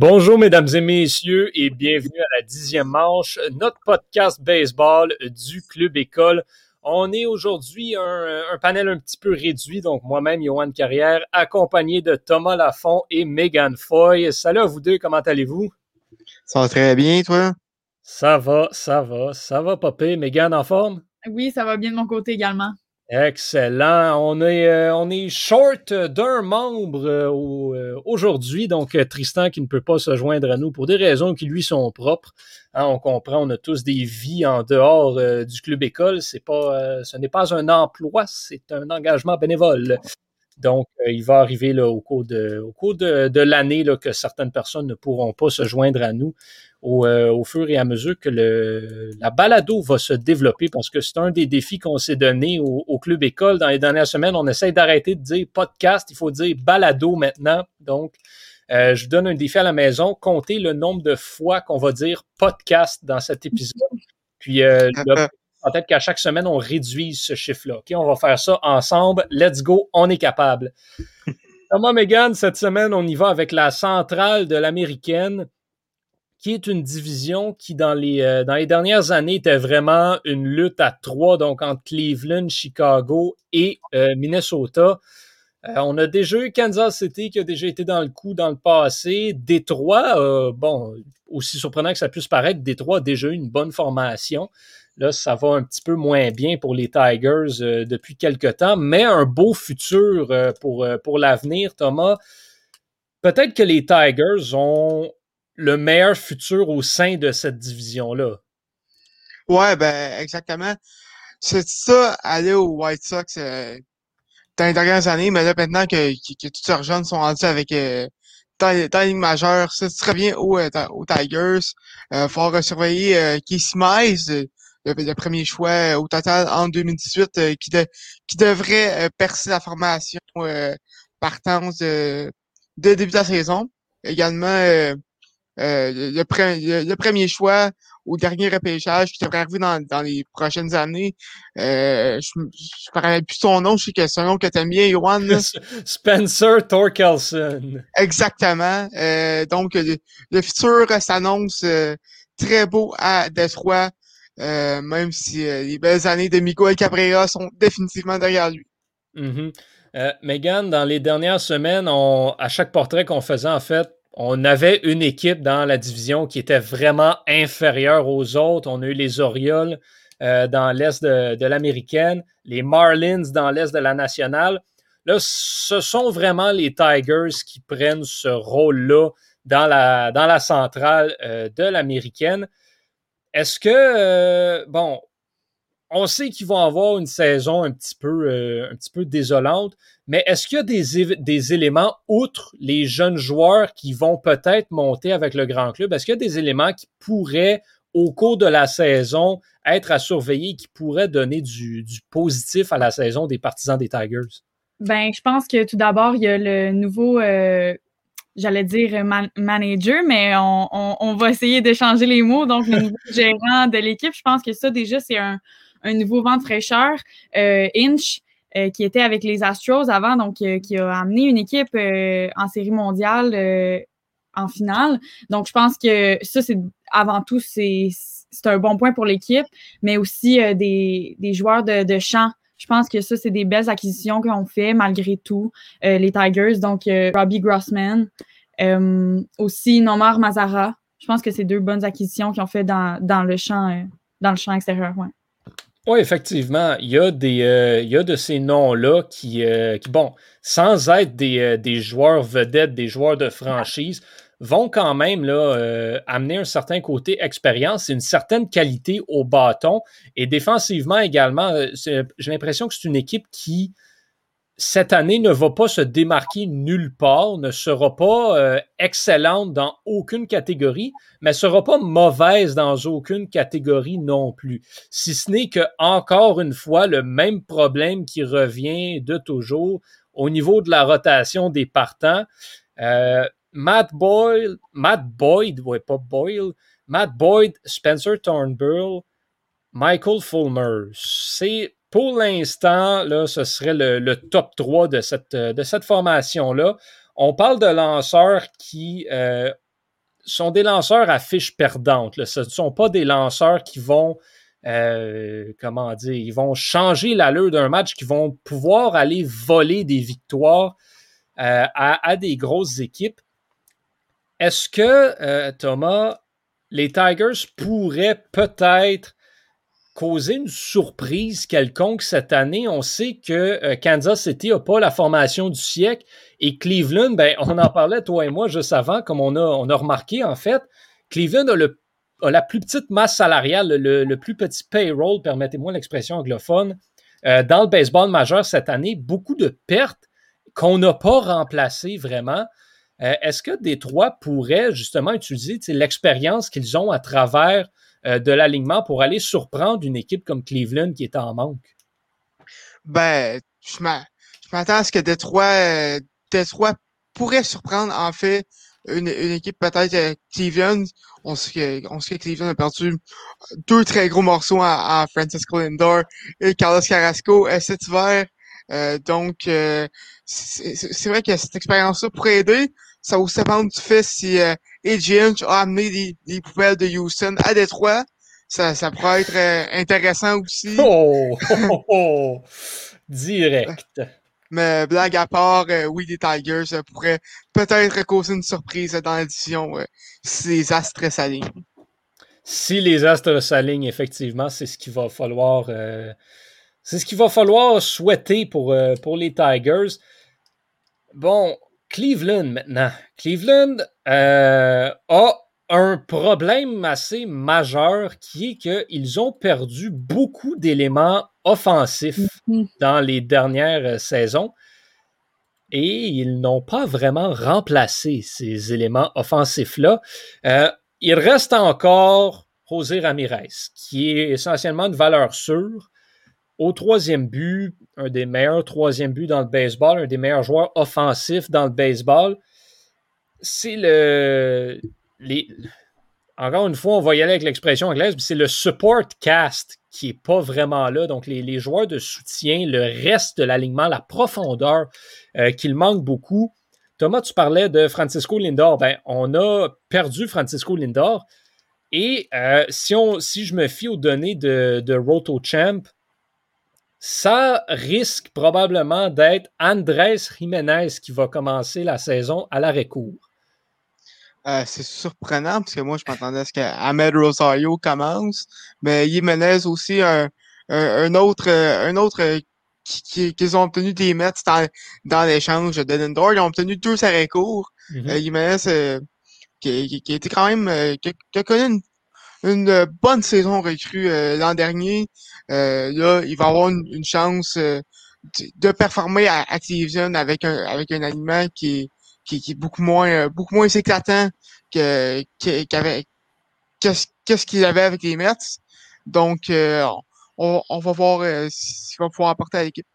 Bonjour, mesdames et messieurs, et bienvenue à la dixième manche, notre podcast baseball du Club École. On est aujourd'hui un, un, panel un petit peu réduit, donc moi-même, Johan Carrière, accompagné de Thomas Lafont et Megan Foy. Salut à vous deux, comment allez-vous? Ça va très bien, toi? Ça va, ça va, ça va, Popé. Megan, en forme? Oui, ça va bien de mon côté également. Excellent. On est, euh, on est short d'un membre euh, euh, aujourd'hui, donc Tristan qui ne peut pas se joindre à nous pour des raisons qui lui sont propres. Hein, on comprend, on a tous des vies en dehors du club école. C'est pas, ce n'est pas un emploi, c'est un engagement bénévole. Donc, il va arriver au cours de, de, de l'année que certaines personnes ne pourront pas se joindre à nous. Euh, au, fur et à mesure que le, la balado va se développer, parce que c'est un des défis qu'on s'est donné au, Club École dans les dernières semaines. On essaie d'arrêter de dire podcast, il faut dire balado maintenant. Donc, euh, je vous donne un défi à la maison, comptez le nombre de fois qu'on va dire podcast dans cet épisode. Puis, euh, peut-être qu'à chaque semaine, on réduise ce chiffre-là. OK, on va faire ça ensemble. Let's go, on est capable. Thomas Megan, cette semaine, on y va avec la centrale de l'américaine qui est une division qui, dans les, euh, dans les dernières années, était vraiment une lutte à trois, donc entre Cleveland, Chicago et euh, Minnesota. Euh, on a déjà eu Kansas City qui a déjà été dans le coup dans le passé. Détroit, bon, aussi surprenant que ça puisse paraître, Détroit a déjà eu une bonne formation. Là, ça va un petit peu moins bien pour les Tigers depuis quelque temps, mais un beau futur pour, pour l'avenir, Thomas. Peut-être que les Tigers ont le meilleur futur au sein de cette division-là. Ouais, ben exactement. C'est ça, aller aux White Sox euh, dans les dernières années, mais là maintenant que, que, que tous leurs jeunes sont rendus avec euh, dans, dans les majeure, ça très bien aux, euh, Tigers. Euh, faut surveiller euh, Casey Mize, le, premier choix au total en 2018, euh, qui, de, qui devrait percer la formation partance de, de début de la saison. Également euh, le, le, premier choix au dernier repêchage qui devrait arriver dans, dans les prochaines années. Euh, je ne rappelle plus son nom, je sais que c'est un nom que t'aimes bien, Johan. Spencer Torkelson. Exactement. Euh, donc, le, futur s'annonce euh, très beau à Détroit, euh, même si les belles années de Miguel Cabrera sont définitivement derrière lui. Mm-hmm. Megan, dans les dernières semaines, on, à chaque portrait qu'on faisait, en fait, on avait une équipe dans la division qui était vraiment inférieure aux autres. On a eu les Orioles euh, dans l'Est de, l'Américaine, les Marlins dans l'Est de la Nationale. Là, ce sont vraiment les Tigers qui prennent ce rôle-là dans la, dans la centrale euh, de l'Américaine. Est-ce que, euh, bon, on sait qu'ils vont avoir une saison un petit peu, euh, un petit peu désolante, mais est-ce qu'il y a des, des, éléments, outre les jeunes joueurs qui vont peut-être monter avec le grand club, est-ce qu'il y a des éléments qui pourraient, au cours de la saison, être à surveiller, qui pourraient donner du, du positif à la saison des partisans des Tigers? Ben, je pense que tout d'abord, il y a le nouveau euh, j'allais dire manager, mais on, on, on, va essayer d'échanger les mots. Donc, le nouveau gérant de l'équipe, je pense que ça, déjà, c'est un, un nouveau vent de fraîcheur. Euh, Inch, euh, qui était avec les Astros avant, donc euh, qui a amené une équipe en série mondiale en finale. Donc, je pense que ça, c'est avant tout, c'est un bon point pour l'équipe, mais aussi des, des, joueurs de, de champ. Je pense que ça, c'est des belles acquisitions qu'on fait malgré tout, les Tigers. Donc, Robbie Grossman, aussi Nomar Mazara. Je pense que c'est deux bonnes acquisitions qu'ils ont fait dans, dans le champ dans le champ extérieur. Ouais. Oui, effectivement, il y a, des, euh, il y a de ces noms-là qui, euh, bon, sans être des, euh, des, joueurs vedettes, des joueurs de franchise, vont quand même là, amener un certain côté expérience et une certaine qualité au bâton. Et défensivement également, j'ai l'impression que c'est une équipe qui, cette année ne va pas se démarquer nulle part, ne sera pas euh, excellente dans aucune catégorie, mais sera pas mauvaise dans aucune catégorie non plus. Si ce n'est que encore une fois le même problème qui revient de toujours au niveau de la rotation des partants. Euh, Matt Boyle, Matt Boyd, ouais pas Boyle, Matt Boyd, Spencer Turnbull, Michael Fulmer. C'est pour l'instant, là, ce serait le, top 3 de cette, de cette formation-là. On parle de lanceurs qui euh, sont des lanceurs à fiche perdante. Ce ne sont pas des lanceurs qui vont, euh, comment dire, ils vont changer l'allure d'un match, qui vont pouvoir aller voler des victoires euh, à, des grosses équipes. Est-ce que, Thomas, les Tigers pourraient peut-être causer une surprise quelconque cette année. On sait que Kansas City n'a pas la formation du siècle et Cleveland, ben, on en parlait, toi et moi, juste avant, comme on a, a remarqué, en fait, Cleveland a, le, la plus petite masse salariale, le, plus petit payroll, permettez-moi l'expression anglophone, euh, dans le baseball majeur cette année. Beaucoup de pertes qu'on n'a pas remplacées vraiment. Euh, est-ce que Détroit pourrait justement utiliser l'expérience qu'ils ont à travers euh, de l'alignement pour aller surprendre une équipe comme Cleveland qui est en manque? Ben, je m'attends à ce que Détroit Détroit pourrait surprendre, en fait, une, équipe peut-être euh, Cleveland. On sait, que, Cleveland a perdu deux très gros morceaux à, Francisco Lindor et Carlos Carrasco euh, cet hiver. Euh, donc, euh, c'est vrai que cette expérience-là pourrait aider. Ça va aussi dépendre du fait si euh, a amené des, poubelles de Houston à Détroit. Ça, ça pourrait être intéressant aussi. Oh, oh, oh, direct. Mais blague à part, euh, oui, les Tigers euh, pourraient peut-être causer une surprise dans l'édition euh, si les astres s'alignent. Si les astres s'alignent, effectivement, c'est ce qu'il va falloir. c'est ce qu'il va falloir souhaiter pour, pour les Tigers. Bon, Cleveland maintenant. Cleveland a un problème assez majeur qui est qu'ils ont perdu beaucoup d'éléments offensifs mm-hmm. dans les dernières euh, saisons et ils n'ont pas vraiment remplacé ces éléments offensifs-là. Euh, il reste encore José Ramirez, qui est essentiellement une valeur sûre. Au troisième but, un des meilleurs troisième buts dans le baseball, un des meilleurs joueurs offensifs dans le baseball. C'est le encore une fois, on va y aller avec l'expression anglaise, c'est le support cast qui n'est pas vraiment là. Donc, les, joueurs de soutien, le reste de l'alignement, la profondeur euh, qu'il manque beaucoup. Thomas, tu parlais de Francisco Lindor. Ben, on a perdu Francisco Lindor. Et euh, si, on, si je me fie aux données de, de RotoChamp, ça risque probablement d'être Andrés Jiménez qui va commencer la saison à l'arrêt-court. Euh, c'est surprenant parce que moi, je m'attendais à ce qu'Ahmed Rosario commence, mais Jimenez aussi, un, un, autre, un autre euh, qu'ils qui, ont obtenu des Mets dans, dans l'échange de Lindor. Ils ont obtenu deux arrêts courts. Mm Jimenez, qui, qui, était quand même, qui, a connu une, bonne saison recrue l'an dernier. là, il va avoir une, chance de performer à, Activision avec un, avec un aliment qui est qui, est beaucoup moins euh, beaucoup moins éclatant que qu'avec qu'est-ce qu'il avait avec les Mets. Donc euh, on, va voir euh, ce qu'il va pouvoir apporter à l'équipe.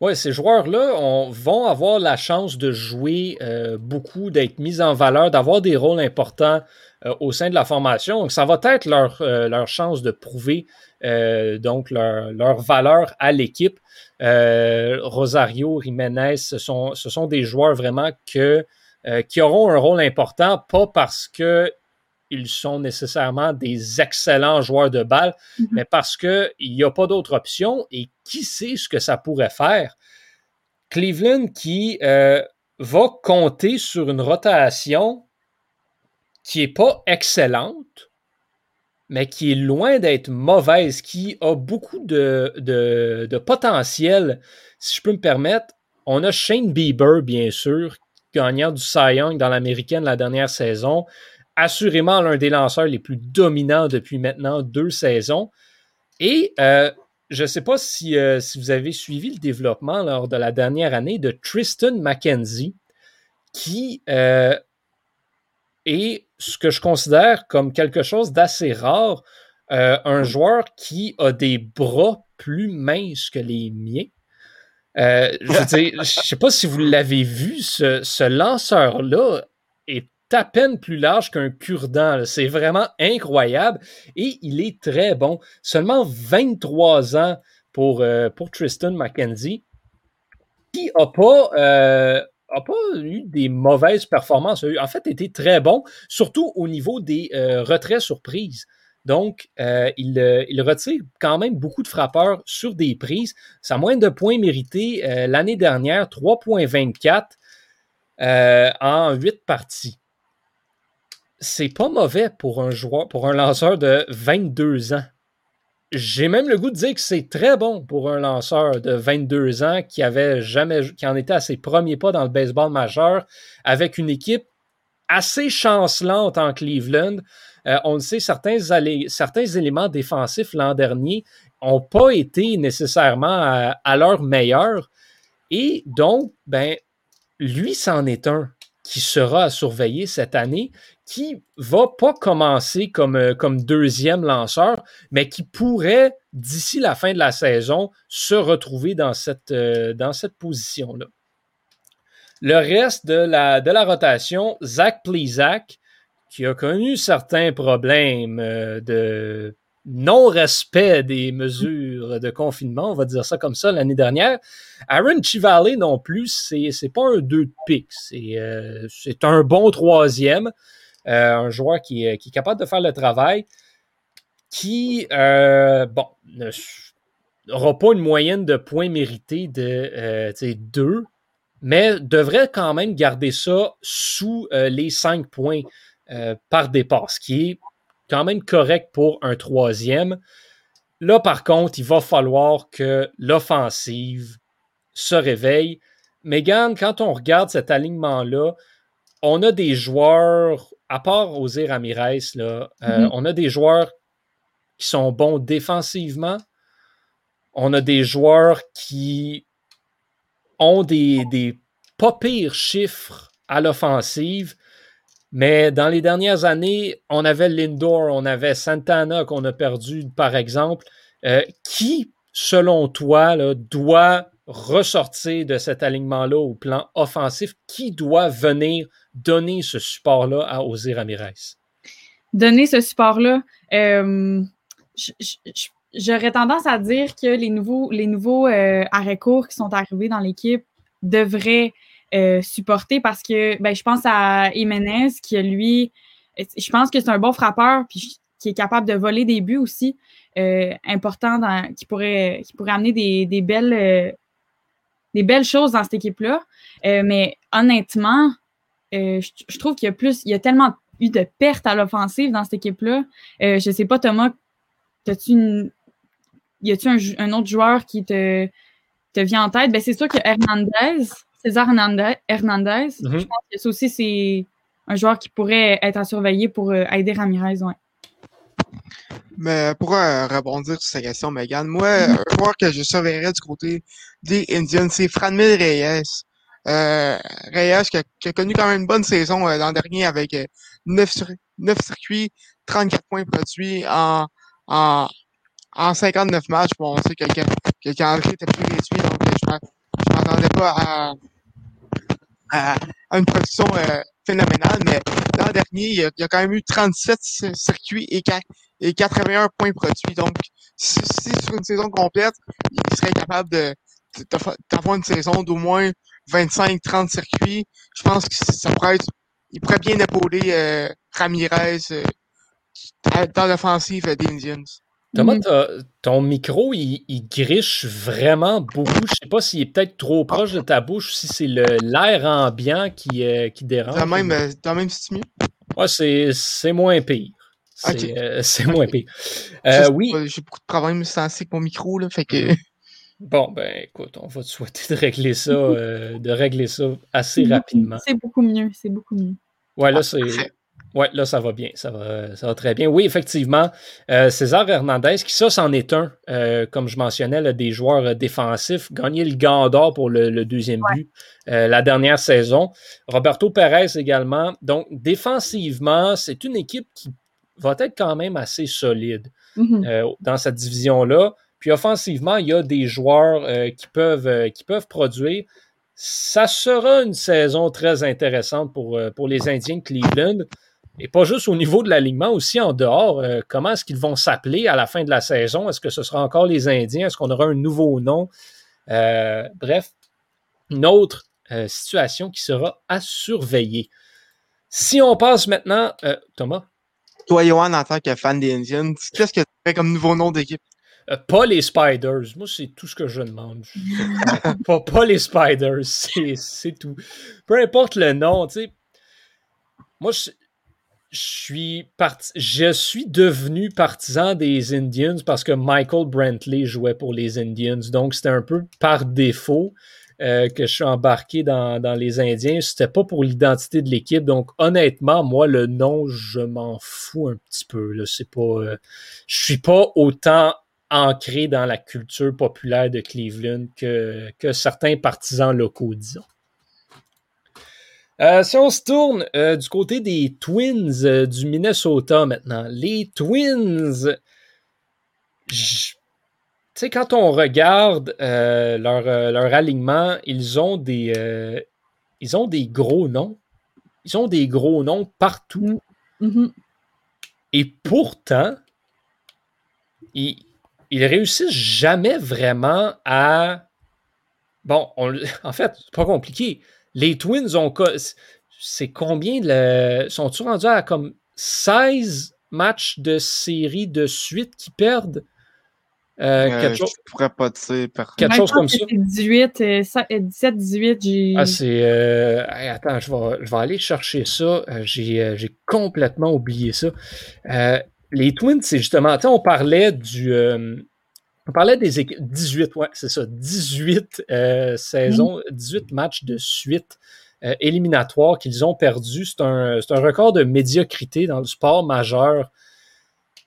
Oui, ces joueurs-là vont avoir la chance de jouer beaucoup, d'être mis en valeur, d'avoir des rôles importants au sein de la formation. Donc, ça va être leur, leur chance de prouver donc leur, leur, valeur à l'équipe. Euh, Rosario, Jiménez, ce sont, ce sont des joueurs vraiment que, euh, qui auront un rôle important, pas parce que ils sont nécessairement des excellents joueurs de balle, mm-hmm. mais parce qu'il n'y a pas d'autre option et qui sait ce que ça pourrait faire? Cleveland qui euh, va compter sur une rotation qui n'est pas excellente, mais qui est loin d'être mauvaise, qui a beaucoup de, de, potentiel, si je peux me permettre. On a Shane Bieber, bien sûr, gagnant du Cy Young dans l'américaine la dernière saison. Assurément l'un des lanceurs les plus dominants depuis maintenant deux saisons. Et euh, je ne sais pas si, euh, si, vous avez suivi le développement lors de la dernière année de Tristan McKenzie, qui euh, est ce que je considère comme quelque chose d'assez rare, un joueur qui a des bras plus minces que les miens. Je ne sais pas si vous l'avez vu, ce, lanceur-là est à peine plus large qu'un cure-dent. C'est vraiment incroyable et il est très bon. Seulement 23 ans pour, euh, pour Tristan McKenzie, qui n'a pas n'a pas eu des mauvaises performances. En fait, été très bon, surtout au niveau des retraits surprises. Donc, il, il, retire quand même beaucoup de frappeurs sur des prises. Sa moyenne de points mérités l'année dernière, 3,24 en 8 parties c'est pas mauvais pour un joueur, pour un lanceur de 22 ans. J'ai même le goût de dire que c'est très bon pour un lanceur de 22 ans qui en était à ses premiers pas dans le baseball majeur avec une équipe assez chancelante en Cleveland. Euh, on le sait, certains, certains éléments défensifs l'an dernier n'ont pas été nécessairement à, à, leur meilleur. Et donc, ben, lui, c'en est un qui sera à surveiller cette année, qui va pas commencer comme, euh, comme deuxième lanceur, mais qui pourrait, d'ici la fin de la saison, se retrouver dans cette, euh, cette position-là. Le reste de la, de la rotation, Zach Plezak, qui a connu certains problèmes euh, de non-respect des mesures de confinement, on va dire ça comme ça, l'année dernière. Aaron Chivale non plus, c'est, c'est pas un deux de pique, c'est, euh, c'est un bon troisième, euh, un joueur qui, qui, est capable de faire le travail, qui, euh, bon, n'aura pas une moyenne de points mérités de deux, mais devrait quand même garder ça sous les cinq points par départ, ce qui est quand même correct pour un troisième. Là, par contre, il va falloir que l'offensive se réveille. Megan, quand on regarde cet alignement-là, on a des joueurs, à part Osir Ramirez, là, euh, mm-hmm. on a des joueurs qui sont bons défensivement. On a des joueurs qui ont des, des pas pires chiffres à l'offensive. Mais dans les dernières années, on avait Lindor, on avait Santana qu'on a perdu, par exemple. Euh, qui, selon toi, doit ressortir de cet alignement-là au plan offensif? Qui doit venir donner ce support-là à Osir Ramirez? Donner ce support-là, euh, j'aurais tendance à dire que les nouveaux, les nouveaux euh, arrêts-courts qui sont arrivés dans l'équipe devraient euh, supporter parce que ben, je pense à Jiménez qui, lui, je pense que c'est un bon frappeur puis qui est capable de voler des buts aussi euh, importants qui, pourrait, qui pourrait amener des, belles, euh, des belles choses dans cette équipe-là. mais honnêtement, je, trouve qu'il y a plus, il y a tellement eu de pertes à l'offensive dans cette équipe-là. je sais pas, Thomas, as-tu. Y a-tu un, un, autre joueur qui te, te vient en tête? Ben, c'est sûr que Hernandez, César Hernandez. Mhm. Je pense que ça aussi, c'est un joueur qui pourrait être à surveiller pour euh, aider Ramirez. Ouais. Mais pour euh, rebondir sur sa question, Megan, moi, mhm. un joueur que je surveillerais du côté des Indians, c'est Franmil Reyes. Euh, Reyes qui a, connu quand même une bonne saison l'an dernier avec 9, 9 circuits, 34 points produits en, en, en 59 matchs. Bon, on sait que, que, que le calendrier était plus réduit, donc je ne m'attendais pas à, à, une production euh, phénoménale, mais l'an dernier, il y, a, il y, a, quand même eu 37 circuits et, et 81 points produits. Donc, si, sur une saison complète, il serait capable de d'avoir une saison d'au moins 25-30 circuits, je pense que ça pourrait être, il pourrait bien épauler euh, Ramirez euh, dans l'offensive des Indians. Thomas, mm. ton micro, il, griche vraiment beaucoup. Je sais pas s'il est peut-être trop proche de ta bouche ou si c'est l'air ambiant qui, euh, qui dérange. T'as même, euh, même si mieux? Ouais, c'est moins pire. C'est euh, moins pire. oui. J'ai beaucoup de problèmes sensibles avec mon micro, là, fait que... Bon, ben écoute, on va te souhaiter de régler ça, de régler ça assez rapidement. C'est beaucoup mieux, c'est beaucoup mieux. Ouais, là, c'est oui, là, ça va bien. Ça va, ça va très bien. Oui, effectivement, euh, César Hernandez, qui ça, c'en est un, euh, comme je mentionnais, des joueurs euh, défensifs, gagné le gant d'or pour le, deuxième but la dernière saison. Roberto Perez également. Donc, défensivement, c'est une équipe qui va être quand même assez solide mm-hmm. dans cette division-là. Puis offensivement, il y a des joueurs qui, peuvent, qui peuvent produire. Ça sera une saison très intéressante pour, pour les Indiens de Cleveland. Et pas juste au niveau de l'alignement, aussi en dehors. Euh, comment est-ce qu'ils vont s'appeler à la fin de la saison? Est-ce que ce sera encore les Indiens? Est-ce qu'on aura un nouveau nom? Euh, bref, une autre situation qui sera à surveiller. Si on passe maintenant, Thomas? Toi, Johan, en tant que fan des Indians, qu'est-ce que tu fais comme nouveau nom d'équipe? pas les Spiders. Moi, c'est tout ce que je demande. pas, pas, les Spiders, c'est tout. Peu importe le nom, tu sais. Moi, je, suis je suis devenu partisan des Indians parce que Michael Brantley jouait pour les Indians. Donc, c'était un peu par défaut euh, que je suis embarqué dans, les Indiens. C'était pas pour l'identité de l'équipe. Donc, honnêtement, moi, le nom, je m'en fous un petit peu. Là. C'est pas. Euh, je suis pas autant ancré dans la culture populaire de Cleveland que, que certains partisans locaux, disons. Euh, si on se tourne euh, du côté des Twins euh, du Minnesota maintenant, les Twins, tu sais, quand on regarde leur, leur, alignement, ils ont des ils ont des gros noms. Ils ont des gros noms partout. Mm. Mm-hmm. Et pourtant, ils, ils réussissent jamais vraiment à. Bon, en fait, c'est pas compliqué. Les Twins ont. C'est combien de. Sont-ils rendus à comme 16 matchs de série de suite qui perdent? Euh, euh, quelque chose... Je pourrais pas dire. Quelque chose comme ça. 18, 17, 18, j'ai. Ah, c'est. Euh... Attends, je vais, je vais aller chercher ça. Euh, j'ai complètement oublié ça les Twins, c'est justement, on parlait du. On parlait des équipes. 18, ouais, c'est ça. 18 euh, saisons, 18 matchs de suite euh, éliminatoires qu'ils ont perdus. C'est un, un, record de médiocrité dans le sport majeur.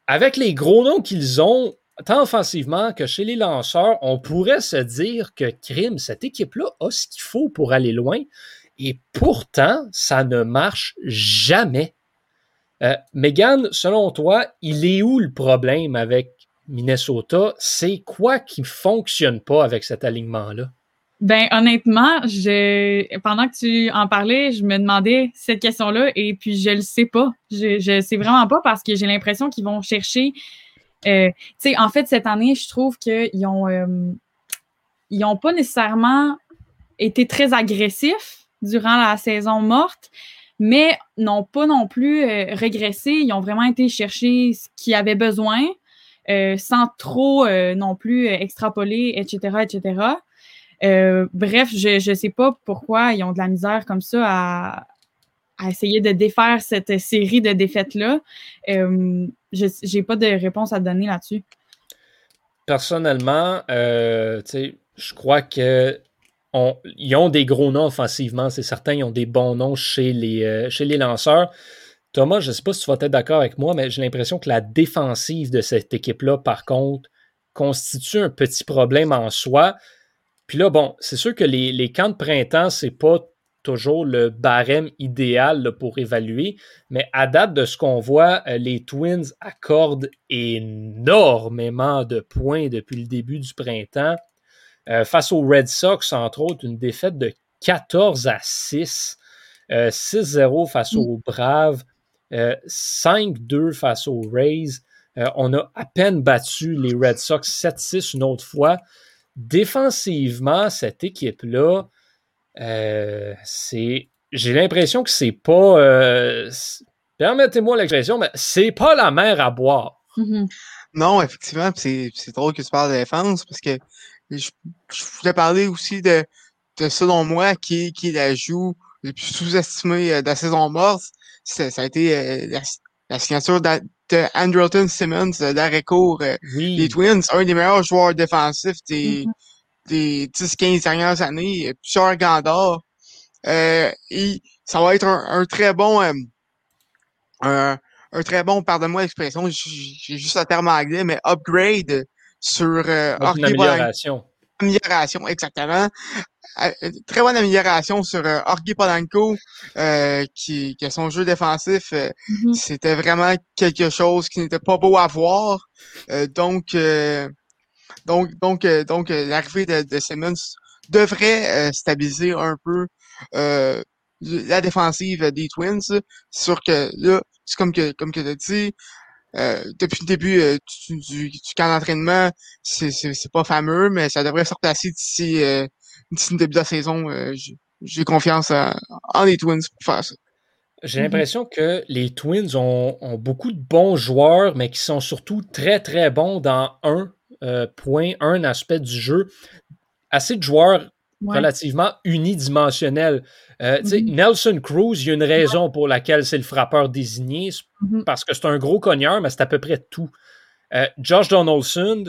Avec les gros noms qu'ils ont, tant offensivement que chez les lanceurs, on pourrait se dire que crime, cette équipe-là a ce qu'il faut pour aller loin. Et pourtant, ça ne marche jamais. Euh, Megan, selon toi, il est où le problème avec Minnesota? C'est quoi qui ne fonctionne pas avec cet alignement-là? Ben honnêtement, je, pendant que tu en parlais, je me demandais cette question-là et puis je le sais pas. Je, je sais vraiment pas parce que j'ai l'impression qu'ils vont chercher. Euh, tu en fait, cette année, je trouve qu'ils ont, euh, ils ont pas nécessairement été très agressifs durant la saison morte mais n'ont pas non plus euh, régressé. Ils ont vraiment été chercher ce qu'ils avaient besoin euh, sans trop euh, non plus extrapoler, etc., etc. bref, je ne sais pas pourquoi ils ont de la misère comme ça à, à essayer de défaire cette série de défaites-là. je n'ai pas de réponse à donner là-dessus. Personnellement, je crois que ils ont des gros noms offensivement, c'est certain, ils ont des bons noms chez les, euh, chez les lanceurs. Thomas, je ne sais pas si tu vas être d'accord avec moi, mais j'ai l'impression que la défensive de cette équipe-là, par contre, constitue un petit problème en soi. Puis là, bon, c'est sûr que les, les, camps de printemps, c'est pas toujours le barème idéal pour évaluer, mais à date de ce qu'on voit, euh, les Twins accordent énormément de points depuis le début du printemps. Euh, face aux Red Sox, entre autres, une défaite de 14 à 6. 6-0 euh, face mm. aux Braves. 5-2 euh, face aux Rays. on a à peine battu les Red Sox 7-6 une autre fois. Défensivement, cette équipe-là, c'est. J'ai l'impression que c'est pas. Permettez-moi l'expression, mais c'est pas la mer à boire. Mm-hmm. Non, effectivement, c'est drôle que tu parles de défense parce que je, voulais parler aussi de, de selon moi, qui, qui la joue le plus sous-estimé euh, de la saison morte. Ça a été euh, la, signature de, Andrelton Simmons, l'arrêt court euh, des Twins, un des meilleurs joueurs défensifs des, mm-hmm. des 10-15 dernières années, plusieurs. Euh, et ça va être un, très bon un, un, très bon, pardonne-moi l'expression, j'ai juste le terme anglais, mais upgrade sur euh, Une amélioration. Amélioration, exactement. Euh, très bonne amélioration sur euh, Polanco, euh, qui, qui a son jeu défensif. Euh, mm-hmm. C'était vraiment quelque chose qui n'était pas beau à voir. donc, donc, donc, donc, l'arrivée de, de, Simmons devrait stabiliser un peu la défensive des Twins. Sur que là, c'est comme que, comme que tu dit, euh, depuis le début euh, du, du, camp d'entraînement, c'est, pas fameux, mais ça devrait se replacer d'ici, euh, d'ici le début de la saison. j'ai confiance en, les Twins pour faire ça. J'ai l'impression que les Twins ont, beaucoup de bons joueurs, mais qui sont surtout très, très bons dans un euh, point, un aspect du jeu. Assez de joueurs relativement unidimensionnels. Euh, mm-hmm. Nelson Cruz, il y a une raison pour laquelle c'est le frappeur désigné, mm-hmm. parce que c'est un gros cogneur, mais c'est à peu près tout. Euh, Josh Donaldson,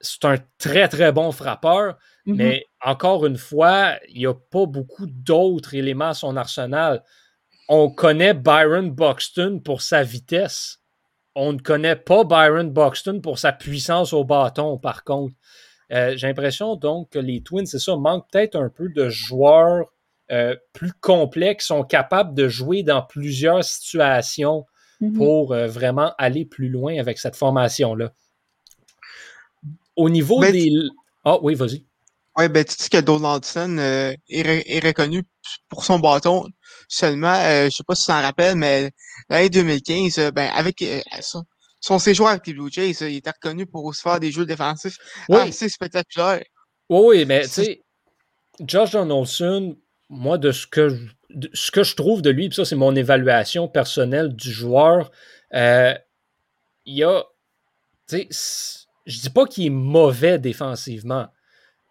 c'est un très, très bon frappeur, mm-hmm. mais encore une fois, il n'y a pas beaucoup d'autres éléments à son arsenal. On connaît Byron Buxton pour sa vitesse. On ne connaît pas Byron Buxton pour sa puissance au bâton, par contre. Euh, j'ai l'impression donc que les Twins, c'est ça, manquent peut-être un peu de joueurs euh, plus complets qui sont capables de jouer dans plusieurs situations mm-hmm. pour euh, vraiment aller plus loin avec cette formation-là. Au niveau des. Ah oui, vas-y. Oui, ben tu sais que Donaldson est, est, reconnu pour son bâton seulement. je sais pas si tu t'en rappelles, mais l'année 2015, ben avec son séjour avec les Blue Jays, il était reconnu pour aussi faire des jeux défensifs oui. assez spectaculaires. Oui, mais tu sais, Josh Donaldson, moi, de ce que, ce que je trouve de lui, puis ça, c'est mon évaluation personnelle du joueur, euh, il y a. Tu sais, je dis pas qu'il est mauvais défensivement,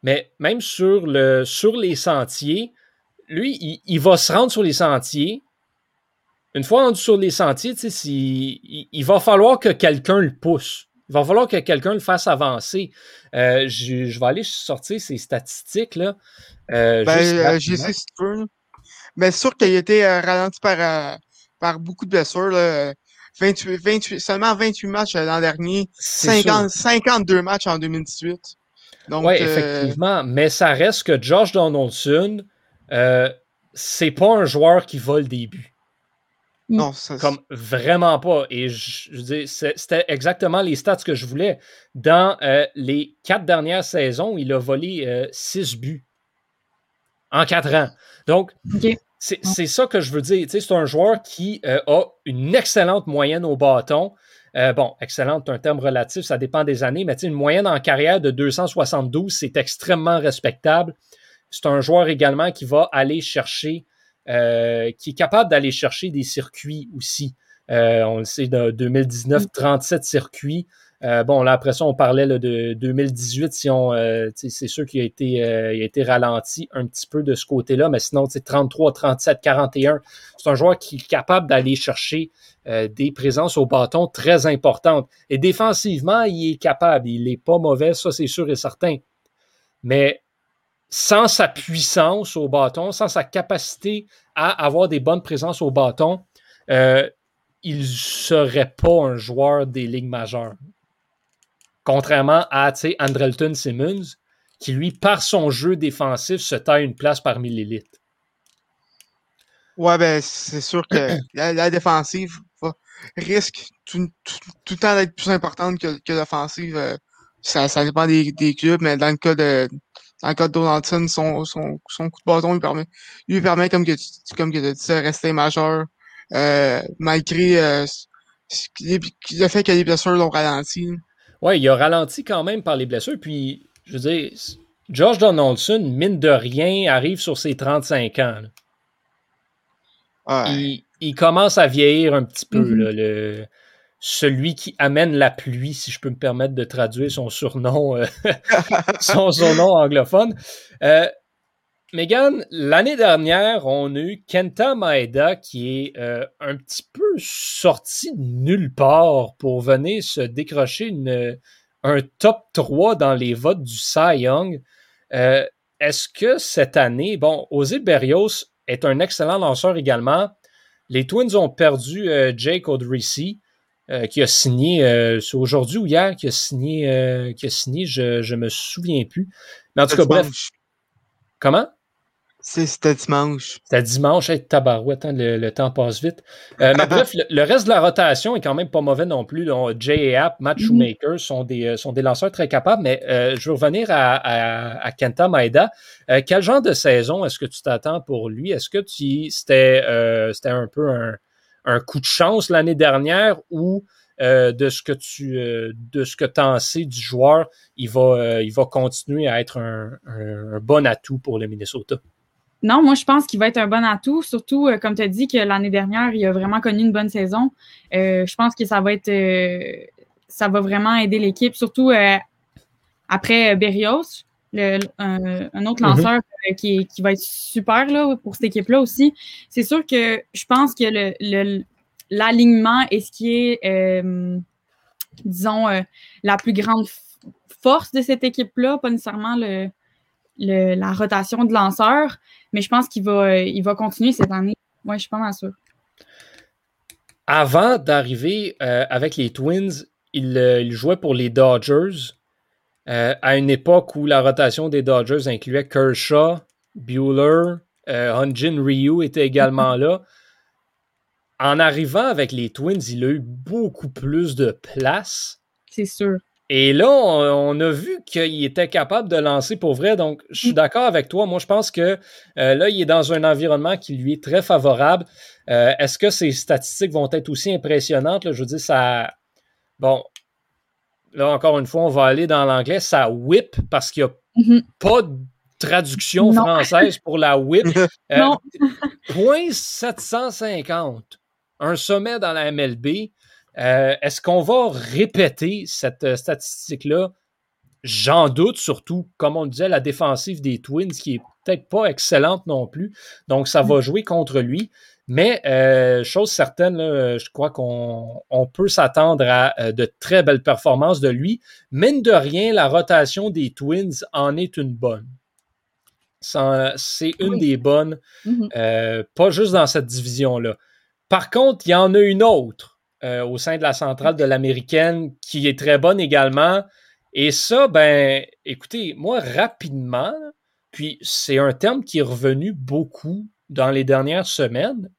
mais même sur, le, sur les sentiers, lui, il va se rendre sur les sentiers, une fois rendu sur les sentiers, il, il, va falloir que quelqu'un le pousse. Il va falloir que quelqu'un le fasse avancer. Euh, je, vais aller sortir ces statistiques-là. Euh, ben, j'ai essayé si tu veux. Mais c'est sûr qu'il a été euh, ralenti par, par beaucoup de blessures. 28, seulement 28 matchs l'an dernier, 50, 52 matchs en 2018. Oui, effectivement. Mais ça reste que Josh Donaldson, c'est pas un joueur qui va le début. Non, ça, Comme vraiment pas. Et je, je dis, c'était exactement les stats que je voulais. Dans euh, les quatre dernières saisons, il a volé euh, six buts en quatre ans. Donc, c'est ça que je veux dire. C'est un joueur qui euh, a une excellente moyenne au bâton. bon, excellente, un terme relatif, ça dépend des années, mais une moyenne en carrière de 272, c'est extrêmement respectable. C'est un joueur également qui va aller chercher euh, qui est capable d'aller chercher des circuits aussi. Euh, on le sait, de 2019, 37 circuits. Euh, bon, là, après ça, on parlait de 2018, si on, c'est sûr qu'il a été, a été ralenti un petit peu de ce côté-là, mais sinon, 33, 37, 41, c'est un joueur qui est capable d'aller chercher des présences au bâton très importantes. Et défensivement, il est capable, il n'est pas mauvais, ça c'est sûr et certain. Mais sans sa puissance au bâton, sans sa capacité à avoir des bonnes présences au bâton, euh, il ne serait pas un joueur des ligues majeures. Contrairement à Andrelton Simmons, qui lui, par son jeu défensif, se taille une place parmi l'élite. Ouais, ben c'est sûr que la, défensive risque tout, le temps d'être plus importante que, l'offensive. Euh, ça, dépend des clubs, mais dans le cas de, en cas de Donaldson, son, son, son, coup de bâton lui permet, lui permet comme que tu, comme que tu rester majeur, euh, malgré euh, le fait que les blessures l'ont ralenti. Oui, il a ralenti quand même par les blessures. Puis, je veux dire, George Donaldson, mine de rien, arrive sur ses 35 ans. Il, il, commence à vieillir un petit peu. là, mm-hmm. le, celui qui amène la pluie, si je peux me permettre de traduire son surnom, euh, son surnom anglophone. Euh, Megan, l'année dernière, on a eu Kenta Maeda qui est euh, un petit peu sorti de nulle part pour venir se décrocher un top 3 dans les votes du Cy Young. Est-ce que cette année, bon, Ozzy Berrios est un excellent lanceur également. Les Twins ont perdu Jake Odorizzi. Euh, qui a signé, euh, c'est aujourd'hui ou hier, qui a signé, euh, qui a signé, je, je me souviens plus. Mais en tout cas, bref. Comment? C'était dimanche. C'était dimanche, hey, tabarouette, hein, le, temps passe vite. mais bref, le, reste de la rotation est quand même pas mauvais non plus. Jay App, Matt mhm. Shoemaker sont des, sont des lanceurs très capables, mais je veux revenir à, à, à Kenta Maeda. quel genre de saison est-ce que tu t'attends pour lui? Est-ce que tu c'était c'était un peu un, un coup de chance l'année dernière ou euh, de ce que tu euh, de ce que en sais du joueur, il va, euh, il va continuer à être un, bon atout pour le Minnesota? non, moi, je pense qu'il va être un bon atout, surtout, comme tu as dit, que l'année dernière, il a vraiment connu une bonne saison. Je pense que ça va être. Ça va vraiment aider l'équipe, surtout après Berrios, un, autre mhm. lanceur qui, va être super là, pour cette équipe-là aussi. C'est sûr que je pense que l'alignement est ce qui est, disons, la plus grande force de cette équipe-là, pas nécessairement le, la rotation de lanceurs, mais je pense qu'il va, il va continuer cette année. Moi, je suis pas mal sûr. Avant d'arriver euh, avec les Twins, euh, il, jouait pour les Dodgers euh, à une époque où la rotation des Dodgers incluait Kershaw, Bueller, Hunjin Ryu était également là. En arrivant avec les Twins, il a eu beaucoup plus de place. C'est sûr. Et là, on, a vu qu'il était capable de lancer pour vrai. Donc, je suis mm. d'accord avec toi. Moi, je pense que euh, là, il est dans un environnement qui lui est très favorable. Euh, est-ce que ses statistiques vont être aussi impressionnantes? Je veux dire, ça. Bon, là, encore une fois, on va aller dans l'anglais. Ça whip parce qu'il n'y a mm-hmm. pas de traduction française pour la whip. Euh, non. point 750. Un sommet dans la MLB. Euh, est-ce qu'on va répéter cette euh, statistique-là? J'en doute, surtout, comme on disait, la défensive des Twins, qui est peut-être pas excellente non plus. Donc, ça va jouer contre lui. Mais, euh, chose certaine, je crois qu'on peut s'attendre à de très belles performances de lui. Mine de rien, la rotation des Twins en est une bonne. C'est une des bonnes, mm-hmm. pas juste dans cette division-là. Par contre, il y en a une autre euh, au sein de la centrale de l'américaine qui est très bonne également. Et ça, ben, écoutez, moi, rapidement, puis c'est un terme qui est revenu beaucoup dans les dernières semaines.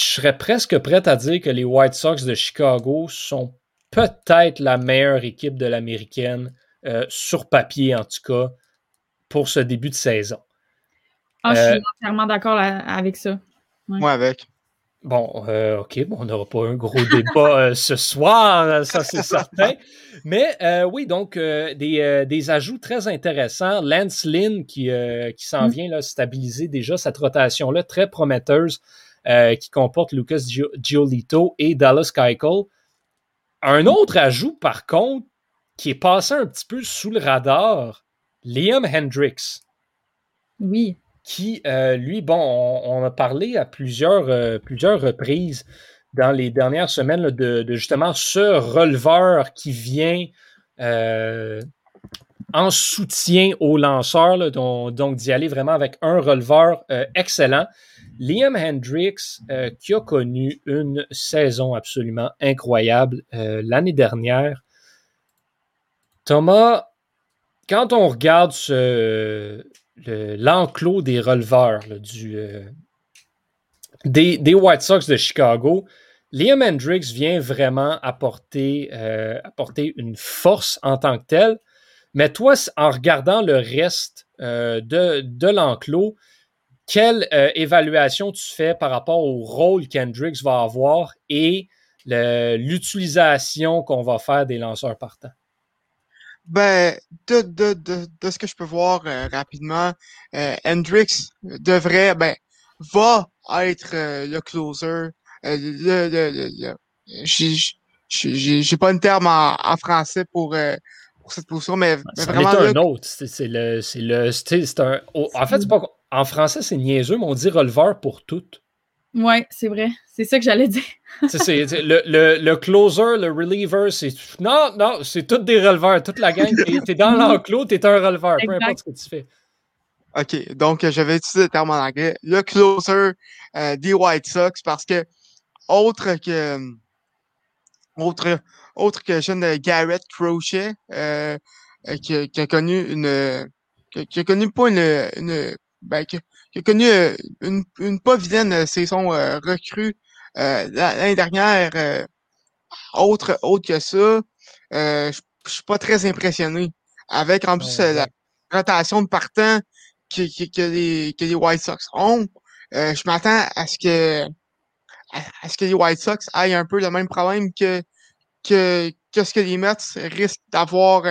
Je serais presque prêt à dire que les White Sox de Chicago sont peut-être la meilleure équipe de l'américaine, euh, sur papier en tout cas, pour ce début de saison. Ah, je suis euh, entièrement d'accord avec ça. Moi avec. Bon, euh, OK, bon, on n'aura pas un gros débat euh, ce soir, ça c'est certain. Mais euh, oui, donc des, ajouts très intéressants. Lance Lynn qui, qui s'en mm. vient là, stabiliser déjà cette rotation-là très prometteuse qui comporte Lucas Giolito et Dallas Keuchel. Un autre ajout, par contre, qui est passé un petit peu sous le radar, Liam Hendricks. Oui qui, euh, lui, bon, on, a parlé à plusieurs, euh, plusieurs reprises dans les dernières semaines de, justement ce releveur qui vient euh, en soutien au lanceur, donc, d'y aller vraiment avec un releveur excellent. Liam Hendricks, qui a connu une saison absolument incroyable l'année dernière. Thomas, quand on regarde l'enclos des releveurs du, euh, des, White Sox de Chicago, Liam Hendricks vient vraiment apporter, euh, une force en tant que telle. Mais toi, en regardant le reste euh, de l'enclos, quelle évaluation tu fais par rapport au rôle qu'Hendricks va avoir et l'utilisation qu'on va faire des lanceurs partants? Ben, de, de, de, de, ce que je peux voir euh, rapidement, euh, Hendrix devrait, ben, va être euh, le closer. Euh, le, le, le, j'ai pas un terme en, en français pour, pour cette position, mais, mais vraiment. C'est un autre. C'est le, c'est le, c'est un. en fait, c'est pas. En français, c'est niaiseux, mais on dit releveur pour toutes. Oui, c'est vrai. C'est ça que j'allais dire. c'est, le, le, le, closer, le reliever, c'est. Non, non, c'est tous des releveurs, toute la gang. T'es, dans l'enclos, t'es un releveur, peu importe ce que tu fais. OK, donc je vais utiliser le terme en anglais. Le closer euh, des White Sox, parce que autre que autre, autre que jeune Garrett Crochet, euh, euh, qui, qui, a connu une qui, qui a connu pas une, une ben, qui, qui a connu euh, une, une pas vilaine saison euh, recrue euh, l'année dernière. autre, autre que ça, je suis pas très impressionné. Avec en plus la rotation de partant que, que, les, que les White Sox ont, je m'attends à ce que à, ce que les White Sox aient un peu le même problème que, que, que ce que les Mets risquent d'avoir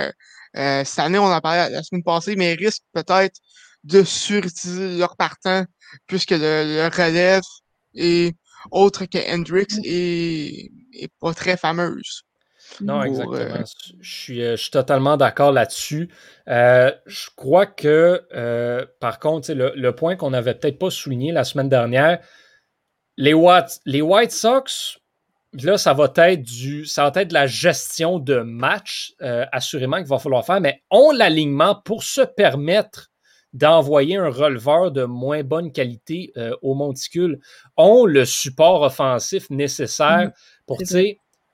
cette année, on en parlé la semaine passée, mais risquent peut-être de surutiliser leur partant, puisque le, relève est autre que Hendrix et, est pas très fameuse. Non, exactement. je, suis, je suis totalement d'accord là-dessus. je crois que, par contre, le, le point qu'on n'avait peut-être pas souligné la semaine dernière, les, les White Sox, là, ça va être du, ça va être de la gestion de match, euh, assurément qu'il va falloir faire, mais ont l'alignement pour se permettre d'envoyer un releveur de moins bonne qualité euh, au monticule, ont le support offensif nécessaire mmh, pour,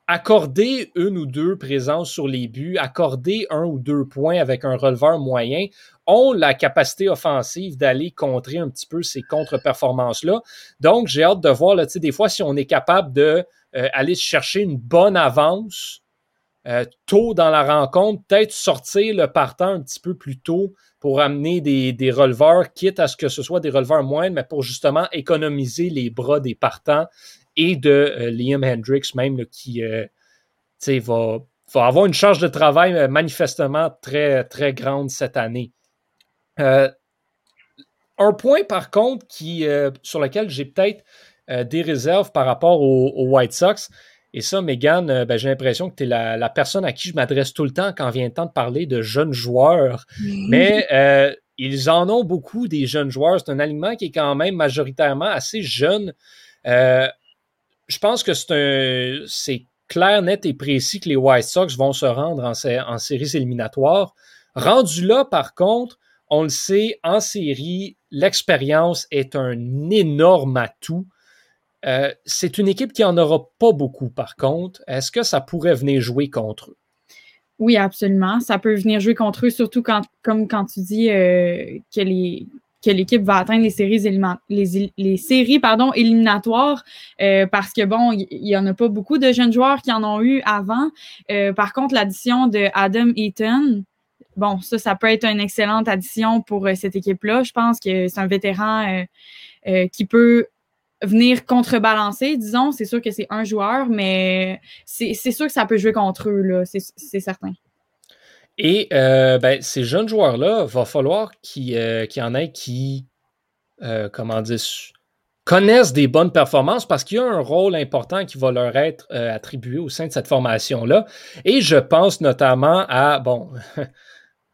accorder une ou deux présences sur les buts, accorder un ou deux points avec un releveur moyen, ont la capacité offensive d'aller contrer un petit peu ces contre-performances-là. Donc, j'ai hâte de voir, là, des fois, si on est capable de euh, aller chercher une bonne avance euh, tôt dans la rencontre, peut-être sortir le partant un petit peu plus tôt pour amener des, des releveurs, quitte à ce que ce soit des releveurs moindres, mais pour justement économiser les bras des partants et de euh, Liam Hendricks même, qui euh, va, va, avoir une charge de travail manifestement très, très grande cette année. un point, par contre, sur lequel j'ai peut-être des réserves par rapport aux, White Sox, et ça, Megan, ben, j'ai l'impression que tu es la, personne à qui je m'adresse tout le temps quand vient le temps de parler de jeunes joueurs. Mais ils en ont beaucoup, des jeunes joueurs. C'est un alignement qui est quand même majoritairement assez jeune je pense que c'est clair, net et précis que les White Sox vont se rendre en, en séries éliminatoires. Rendu là, par contre, on le sait, en série, l'expérience est un énorme atout. Euh, c'est une équipe qui n'en aura pas beaucoup, par contre. Est-ce que ça pourrait venir jouer contre eux? Oui, absolument. Ça peut venir jouer contre eux, surtout quand, comme quand tu dis euh, que les, l'équipe va atteindre les séries, éliminatoires euh, parce que, bon, il n'y en a pas beaucoup de jeunes joueurs qui en ont eu avant. Par contre, l'addition de Adam Eaton, bon, ça, ça peut être une excellente addition pour cette équipe-là. Je pense que c'est un vétéran qui peut venir contrebalancer, disons. C'est sûr que c'est un joueur, mais c'est sûr que ça peut jouer contre eux, c'est certain. Et euh, ben, ces jeunes joueurs-là, va falloir qu'il euh, y en ait qui, euh, comment dire, connaissent des bonnes performances parce qu'il y a un rôle important qui va leur être attribué au sein de cette formation-là. Et je pense notamment à, bon,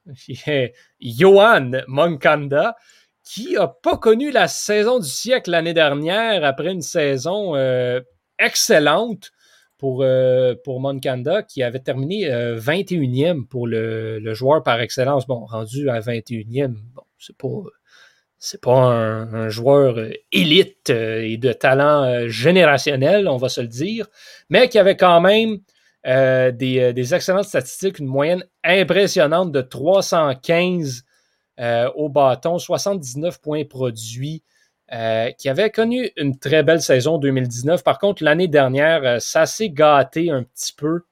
Johan Moncanda, qui n'a pas connu la saison du siècle l'année dernière après une saison excellente pour, euh, pour Moncanda, qui avait terminé 21e euh, pour le, joueur par excellence. Bon, rendu à 21e, bon, c'est pas. C'est pas un, joueur euh, élite et de talent générationnel, on va se le dire, mais qui avait quand même des, des, excellentes statistiques, une moyenne impressionnante de 315 au bâton, 79 points produits, euh, qui avait connu une très belle saison 2019. Par contre, l'année dernière, euh, ça s'est gâté un petit peu.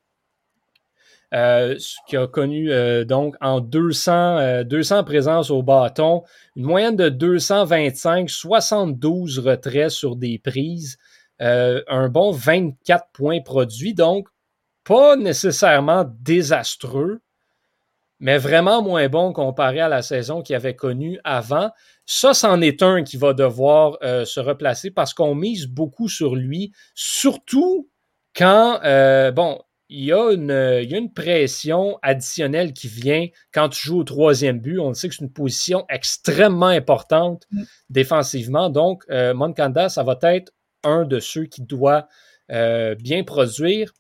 Euh, ce qui a connu donc en 200, 200 présences au bâton, une moyenne de 225, 72 retraits sur des prises, un bon 24 points produits, donc pas nécessairement désastreux, mais vraiment moins bon comparé à la saison qu'il avait connue avant. Ça, c'en est un qui va devoir euh, se replacer parce qu'on mise beaucoup sur lui, surtout quand, euh, bon, il y, a une, il y, a une, pression additionnelle qui vient quand tu joues au troisième but. On sait que c'est une position extrêmement importante mm. défensivement. Donc, euh, Moncanda, ça va être un de ceux qui doit euh, bien produire.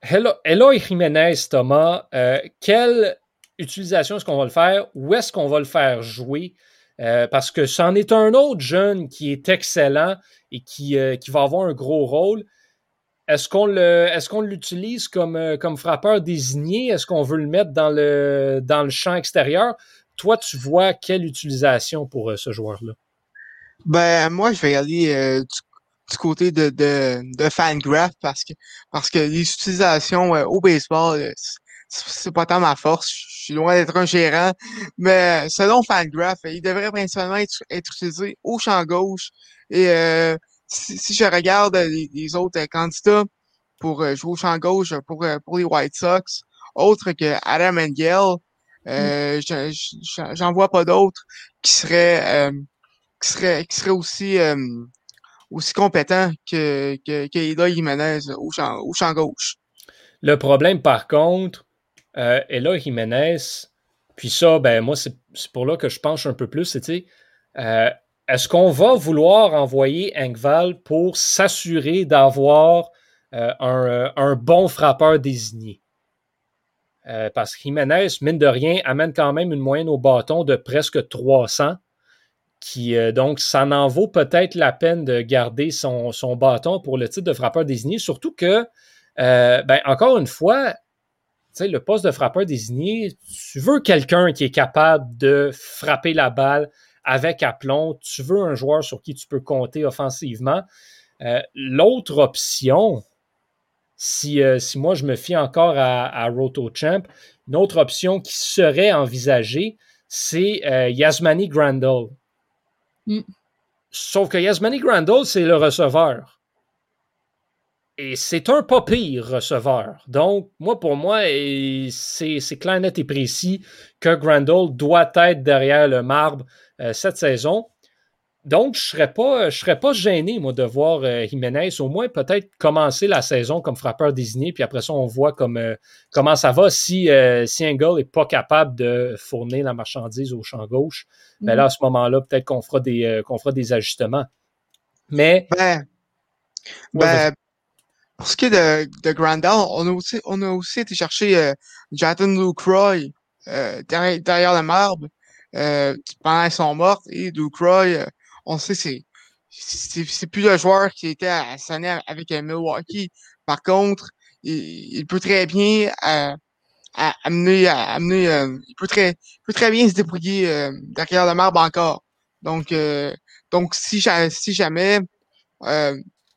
Hello, Eloy Jiménez, Thomas, quel utilisation est-ce qu'on va le faire? Où est-ce qu'on va le faire jouer? Euh, parce que c'en est un autre jeune qui est excellent et qui, euh, qui va avoir un gros rôle. Est-ce qu'on est qu'on l'utilise comme, euh, comme frappeur désigné? Est-ce qu'on veut le mettre dans le, dans le champ extérieur? Toi, tu vois quelle utilisation pour ce joueur-là? Ben, moi, je vais aller côté de, de, de Fangraph parce que, parce que les utilisations au baseball, c'est pas tant ma force. Je suis loin d'être un gérant. Mais selon Fangraph, il devrait principalement être, utilisé au champ gauche. Et euh, si, je regarde les, autres candidats pour euh, jouer au champ gauche pour, euh, pour les White Sox, autres que Adam Engel, Euh, J'en vois pas d'autres qui seraient qui seraient qui seraient aussi aussi compétents que que, Eda Jimenez au champ, au champ gauche. Le problème, par contre, euh, Ella Jiménez, puis ça, ben moi, c'est pour là que je penche un peu plus, c'est, euh, est-ce qu'on va vouloir envoyer Engval pour s'assurer d'avoir euh, un, un, bon frappeur désigné? Euh, parce que Jiménez, mine de rien, amène quand même une moyenne au bâton de presque 300. Qui, donc, ça en vaut peut-être la peine de garder son, bâton pour le titre de frappeur désigné, surtout que, ben, encore une fois, le poste de frappeur désigné, tu veux quelqu'un qui est capable de frapper la balle avec aplomb, tu veux un joueur sur qui tu peux compter offensivement. Euh, l'autre option, si, euh, moi je me fie encore à, à RotoChamp, une autre option qui serait envisagée, c'est euh, Yasmani Grandal. Mm. Sauf que Yasmani Grandal, c'est le receveur. Et c'est un pas pire receveur. Donc, moi, pour moi, c'est clair, net et précis que Grandal doit être derrière le marbre euh, cette saison. Donc, je ne serais, pas, je serais pas gêné, moi, de voir euh, Jiménez au moins peut-être commencer la saison comme frappeur désigné, puis après ça, on voit comme, euh, comment ça va si, si Engel n'est pas capable de fournir la marchandise au champ gauche. Ben là, à ce moment-là, peut-être qu'on fera, des, qu'on fera des ajustements. Mais. Ben, ben pour ce qui est de, de Grandal, on a aussi, on a aussi été chercher euh, Jonathan Lucroy euh, derrière, derrière le marbre euh, pendant qu'ils sont morts. Et Lucroy, euh, on sait, c'est c'est plus le joueur qui était à, à avec Milwaukee. Par contre, il, peut très bien euh, amener, amener il peut très, peut très bien se débrouiller derrière le marbre encore. Donc, donc si, jamais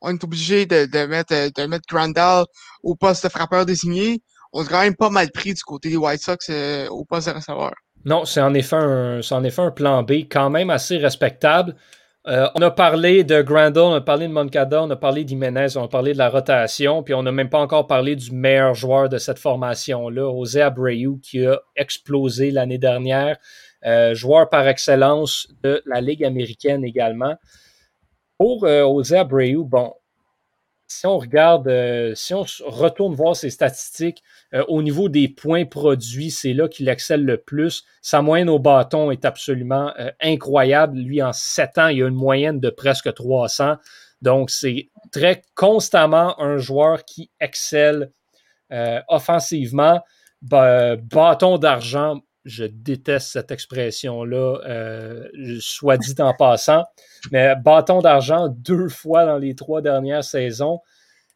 on est obligé de, mettre, de mettre Grandal au poste de frappeur désigné. On est quand même pas mal pris du côté des White Sox euh, au poste de receveur. Non, c'est en, effet un, en effet un plan B quand même assez respectable. Euh, on a parlé de Grandal, on a parlé de Moncada, on a parlé d'Imenez, on a parlé de la rotation, puis on n'a même pas encore parlé du meilleur joueur de cette formation-là, José Abreu, qui a explosé l'année dernière, euh, joueur par excellence de la Ligue américaine également. Pour euh, Abreu, bon, si on regarde, euh, si on retourne voir ses statistiques, euh, au niveau des points produits, c'est là qu'il excelle le plus. Sa moyenne au bâton est absolument euh, incroyable. Lui, en sept ans, il a une moyenne de presque 300. Donc, c'est très constamment un joueur qui excelle offensivement. bâton d'argent, je déteste cette expression-là, euh, soit dit en passant, mais bâton d'argent deux fois dans les trois dernières saisons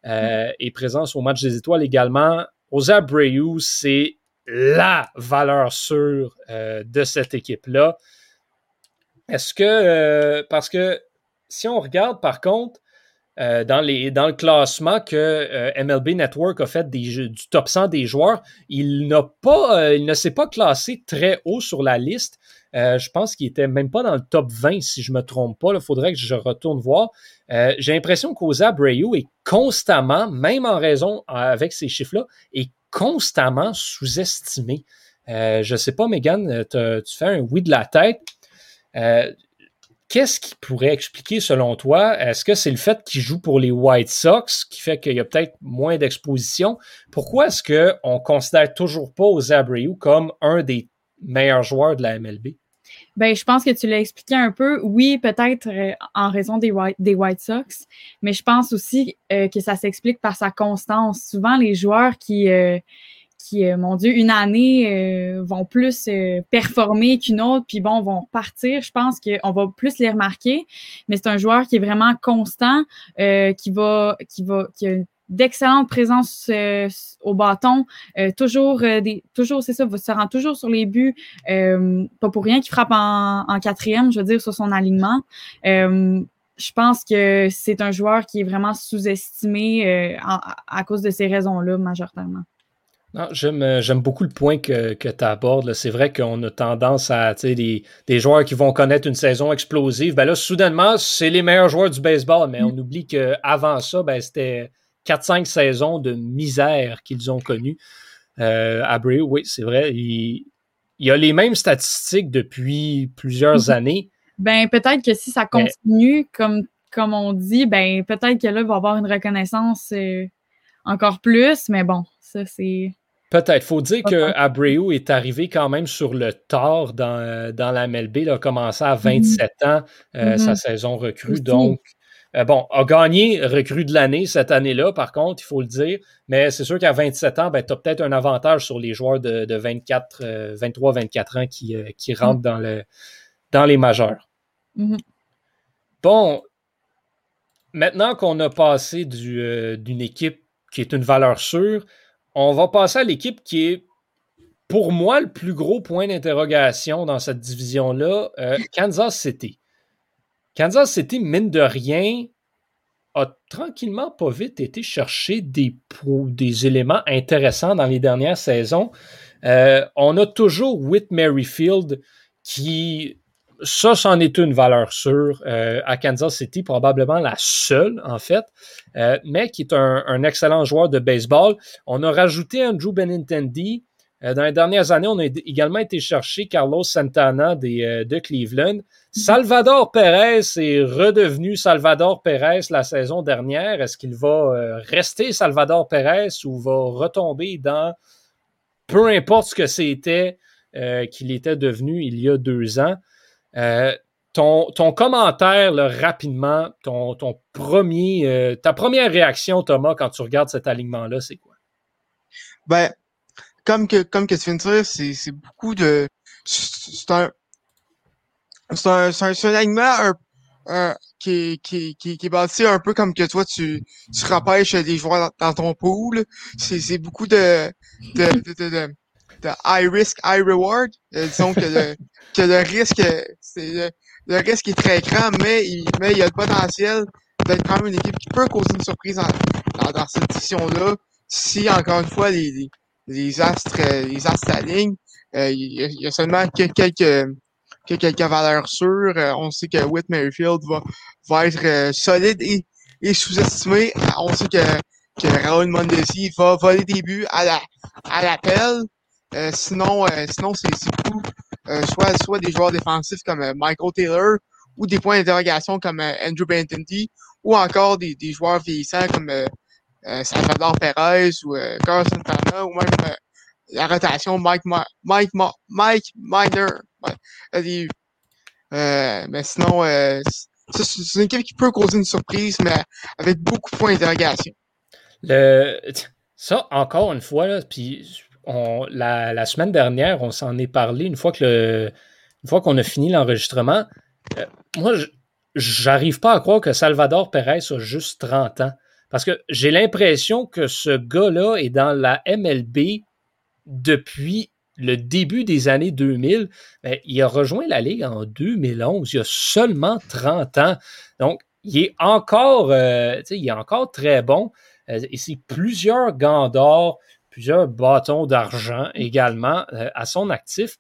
euh, et présence au match des étoiles également. Oza Abreu, c'est la valeur sûre euh, de cette équipe-là. Est-ce que, parce que si on regarde par contre, euh, dans, les, dans le classement que euh, MLB Network a fait du top 100 des joueurs, il, n'a pas, euh, il ne s'est pas classé très haut sur la liste. je pense qu'il était même pas dans le top 20, si je me trompe pas. Il faudrait que je retourne voir. J'ai l'impression qu'Oza Abreu est constamment, même en raison avec ces chiffres-là, est constamment sous-estimé. je sais pas, Megan, tu fais un oui de la tête. Qu'est-ce qui pourrait expliquer, selon toi, est-ce que c'est le fait qu'il joue pour les White Sox qui fait qu'il y a peut-être moins d'exposition? Pourquoi est-ce qu'on ne considère toujours pas Abreu comme un des meilleurs joueurs de la MLB? Ben, je pense que tu l'as expliqué un peu. Oui, peut-être euh, en raison des White, des White Sox, mais je pense aussi euh, que ça s'explique par sa constance. Souvent, les joueurs qui, euh, qui, euh, mon Dieu, une année euh, vont plus euh, performer qu'une autre, puis bon, vont partir. Je pense qu'on va plus les remarquer, mais c'est un joueur qui est vraiment constant, qui va, qui va, qui a une d'excellente présence au bâton, toujours des, toujours c'est ça, se rend toujours sur les buts, pas pour rien qu'il frappe en, en, quatrième, je veux dire sur son alignement. je pense que c'est un joueur qui est vraiment sous-estimé à cause de ces raisons-là majoritairement. Non, euh, j'aime, beaucoup le point que, que tu abordes. C'est vrai qu'on a tendance à des, des joueurs qui vont connaître une saison explosive. Ben là, soudainement, c'est les meilleurs joueurs du baseball, mais on mm. oublie qu'avant ça, ben, c'était 4-5 saisons de misère qu'ils ont connues. Euh, Abreu, oui, c'est vrai, il, il a les mêmes statistiques depuis plusieurs Mhm. années. Ben, peut-être que si ça continue, comme, comme on dit, ben, peut-être que là, il va y avoir une reconnaissance euh, encore plus, mais bon, ça, c'est. Peut-être. faut dire que. Abreu est arrivé quand même sur le tard dans, dans la MLB. Il a commencé à 27 ans euh, Mhm. sa saison recrue. Donc, euh, bon, a gagné recrue de l'année cette année-là, par contre, il faut le dire. Mais c'est sûr qu'à 27 ans, ben, tu as peut-être un avantage sur les joueurs de, de 24, 23-24 ans qui, euh, qui rentrent dans, le, dans les majeurs. Mhm. Bon, maintenant qu'on a passé du, euh, d'une équipe qui est une valeur sûre, on va passer à l'équipe qui est, pour moi, le plus gros point d'interrogation dans cette division-là, euh, Kansas City. Kansas City, mine de rien, a tranquillement, pas vite, été chercher des, éléments intéressants dans les dernières saisons. Euh, on a toujours Whit Merrifield qui, ça, c'en est une valeur sûre euh, à Kansas City, probablement la seule, en fait, euh, mais qui est un, excellent joueur de baseball. On a rajouté Andrew Benintendi. Euh, dans les dernières années, on a également été chercher Carlos Santana de Cleveland. Salvador Perez est redevenu Salvador Perez la saison dernière. Est-ce qu'il va rester Salvador Perez ou va retomber dans peu importe ce que c'était qu'il était devenu il y a deux ans? Euh, ton, ton commentaire là, rapidement, ton, ton premier, euh, ta première réaction, Thomas, quand tu regardes cet alignement-là, c'est quoi? Ben, comme que, comme que tu viens de dire, c'est, beaucoup de, c'est un, c'est un, un, un alignement un- un- qui, qui, qui, qui est bâti un peu comme que toi, tu, tu des joueurs dans, ton pool. C'est, c'est beaucoup de, de, de, de, high risk, high reward. Euh, disons que le, que le risque, c'est, le, le risque est très grand, mais il, mais il y a le potentiel d'être quand même une équipe qui peut causer une surprise dans, dans, cette édition-là. Si, encore une fois, les, les, les astres, les astres s'alignent, euh, il y, a- seulement que quelques, que quelques valeurs sûres. Euh, on sait que Whit Merrifield va, va être euh, solide et, et sous-estimé. Euh, On sait que, que Raúl Mondesi va voler des buts à la à l'appel. Euh, sinon, euh, sinon c'est beaucoup euh, soit, soit des joueurs défensifs comme Michael Taylor ou des points d'interrogation comme Andrew Benintendi ou encore des, des joueurs vieillissants comme Salvador Perez ou Carlos Santana ou même la rotation Mike Mike Mike Miner. Mais sinon, c'est une équipe qui peut causer une surprise, mais avec beaucoup de points d'interrogation. Le, ça, encore une fois, puis la, semaine dernière, on s'en est parlé une fois qu'on a fini l'enregistrement. Euh, moi, j'arrive pas à croire que Salvador Perez a juste 30 ans. Parce que j'ai l'impression que ce gars-là est dans la MLB depuis le début des années 2000. Ben, il a rejoint la Ligue en 2011. Il a seulement 30 ans. Donc, il est encore, euh, il est encore très bon. Euh, et c'est plusieurs gants d'or, plusieurs bâtons d'argent également euh, à son actif.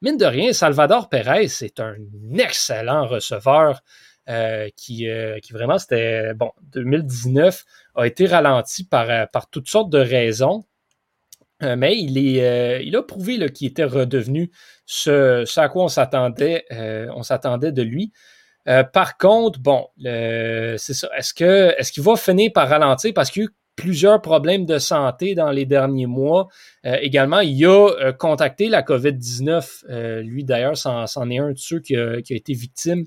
Mine de rien, Salvador Perez, c'est un excellent receveur euh, qui, euh, qui vraiment, c'était, bon, 2019 a été ralenti par, par toutes sortes de raisons. Mais il, est, il a prouvé qu'il était redevenu ce, à quoi on s'attendait, on s'attendait de lui. Par contre, bon, c'est ça. Est-ce que est-ce qu'il va finir par ralentir? Parce qu'il y a plusieurs problèmes de santé dans les derniers mois. Euh, également, il a euh, contacté la COVID-19. Euh, lui, d'ailleurs, c'en, est un de ceux qui a, été victime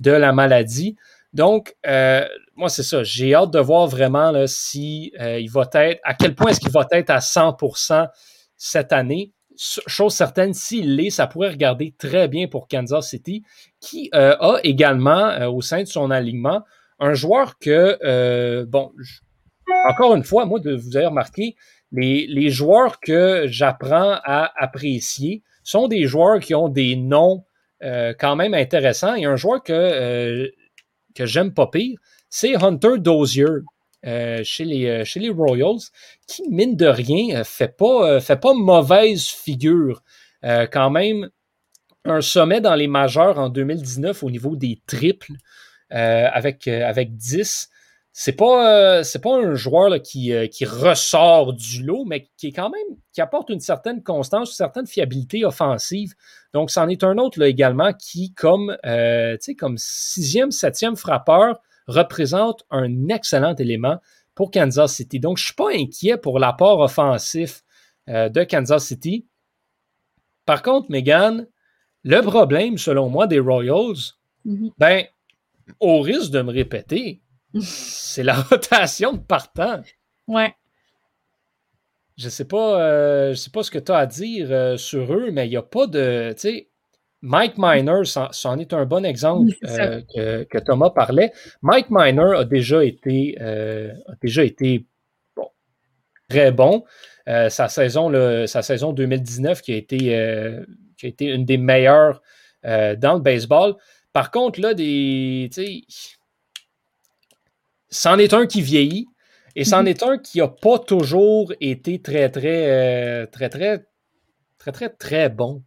de la maladie. Donc, moi, c'est ça. J'ai hâte de voir vraiment si il va être, à quel point est-ce qu'il va être à 100% cette année. Chose certaine, s'il l'est, ça pourrait regarder très bien pour Kansas City, qui a également au sein de son alignement un joueur que, bon, encore une fois, moi, de, vous avez remarqué, les, joueurs que j'apprends à apprécier sont des joueurs qui ont des noms euh, quand même intéressants. A un joueur que, euh, j'aime pas pire, c'est Hunter Dozier. euh, chez, les, Royals, qui, mine de rien, fait pas, fait pas mauvaise figure. Quand même, un sommet dans les majeurs en 2019 au niveau des triples, avec, avec 10. C'est pas, c'est pas un joueur qui, qui, ressort du lot, mais qui est quand même qui apporte une certaine constance, une certaine fiabilité offensive. Donc, c'en est un autre là, également qui, comme, comme sixième, septième frappeur, représente un excellent élément pour Kansas City. Donc, je ne suis pas inquiet pour l'apport offensif de Kansas City. Par contre, Megan, le problème, selon moi, des Royals, mm-hmm. ben, au risque de me répéter, c'est la rotation de partant. Ouais. Je sais pas, euh, je sais pas ce que tu as à dire euh, sur eux, mais il n'y a pas de. Tu sais, Mike Miner, c'en est un bon exemple euh, que, Thomas parlait. Mike Miner a déjà été, a déjà été bon, très bon. sa, saison, sa saison 2019 qui a été, qui a été une des meilleures dans le baseball. Par contre, là, des c'en est un qui vieillit et c'en mhm. est un qui n'a pas toujours été très, très, euh, très, très, très, très, très bon.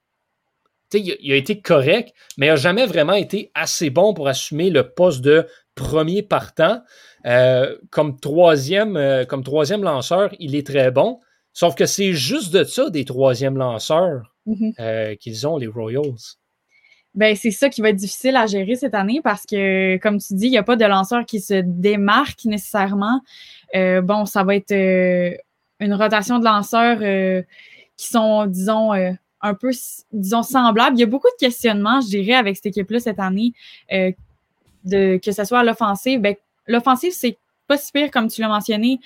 il, a été correct, mais il n'a jamais vraiment été assez bon pour assumer le poste de premier partant. Euh, comme, troisième, euh, comme troisième lanceur, il est très bon. Sauf que c'est juste de ça, des troisièmes lanceurs mhm. qu'ils ont, les Royals ben c'est ça qui va être difficile à gérer cette année parce que, comme tu dis, il n'y a pas de lanceur qui se démarque nécessairement. Euh, bon, ça va être euh, une rotation de lanceurs euh, qui sont, disons, un peu, disons, semblables. Il y a beaucoup de questionnements, je dirais, avec cette équipe-là cette année, de, que ce soit à l'offensive. Ben, l'offensive, c'est pas si pire, comme tu l'as mentionné.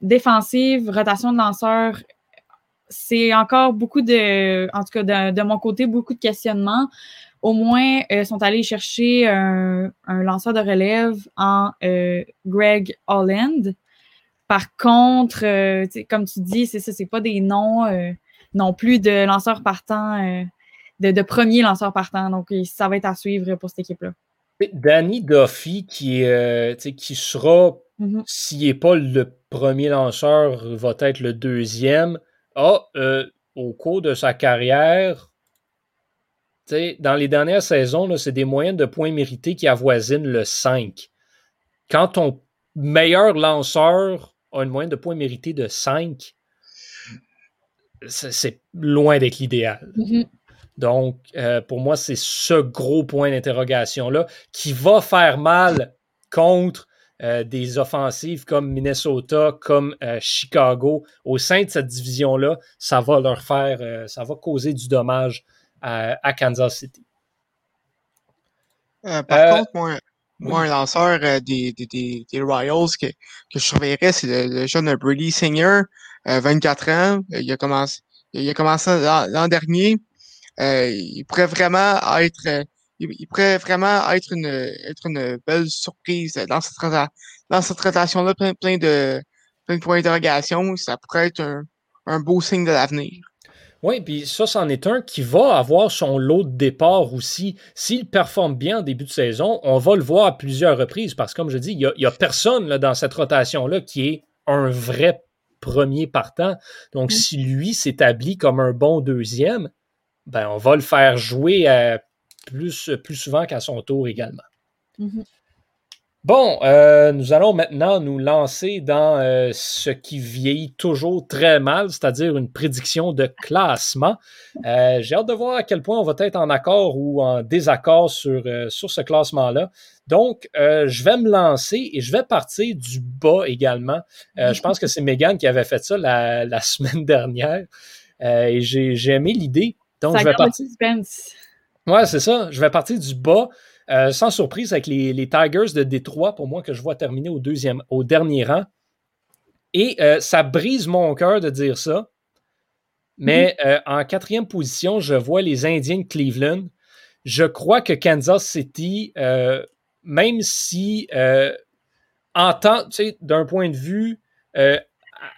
défensive, rotation de lanceurs, c'est encore beaucoup de, en tout cas de, mon côté, beaucoup de questionnements. Au moins, ils euh, sont allés chercher un, lanceur de relève en euh, Greg Holland. Par contre, euh, comme tu dis, c'est ça, c'est pas des noms non plus de lanceurs partants, de, de premiers lanceurs partants. Donc, ça va être à suivre pour cette équipe-là. Danny Duffy, qui, qui sera, mm-hmm. s'il n'est pas le premier lanceur, va être le deuxième a, euh, au cours de sa carrière, dans les dernières saisons, c'est des moyennes de points mérités qui avoisinent le 5. Quand ton meilleur lanceur a une moyenne de points mérités de 5, c'est loin d'être l'idéal. Mm-hmm. Donc, euh, pour moi, c'est ce gros point d'interrogation-là qui va faire mal contre euh, des offensives comme Minnesota, comme euh, Chicago, au sein de cette division-là, ça va leur faire, euh, ça va causer du dommage à, Kansas City. par contre, moi, un lanceur des, des, des, Royals que, que je surveillerais, c'est le, jeune Brady Singer, 24 ans. Il a commencé, il a commencé l'an dernier. il pourrait vraiment être il, pourrait vraiment être une, être une belle surprise dans cette, dans cette rotation-là, plein, plein, de, plein de points d'interrogation. Ça pourrait être un, un beau signe de l'avenir. Oui, puis ça, c'en est un qui va avoir son lot de départ aussi. S'il performe bien en début de saison, on va le voir à plusieurs reprises parce que, comme je dis, il n'y a, a, personne là, dans cette rotation-là qui est un vrai premier partant. Donc, mm. si lui s'établit comme un bon deuxième, ben, on va le faire jouer à plus, plus souvent qu'à son tour également. Mm-hmm. Bon, euh, nous allons maintenant nous lancer dans euh, ce qui vieillit toujours très mal, c'est-à-dire une prédiction de classement. Euh, j'ai hâte de voir à quel point on va être en accord ou en désaccord sur, sur ce classement-là. Donc, je vais me lancer et je vais partir du bas également. je pense que c'est Megan qui avait fait ça la, la semaine dernière et j'ai aimé l'idée. Donc, je vais partir. Ouais, c'est ça. Je vais partir du bas. Euh, sans surprise, avec les, Tigers de Détroit, pour moi, que je vois terminer au, deuxième, au dernier rang. Et euh, ça brise mon cœur de dire ça. Mais mhm. euh, en quatrième position, je vois les Indiens de Cleveland. Je crois que Kansas City, même si, en tant, d'un point de vue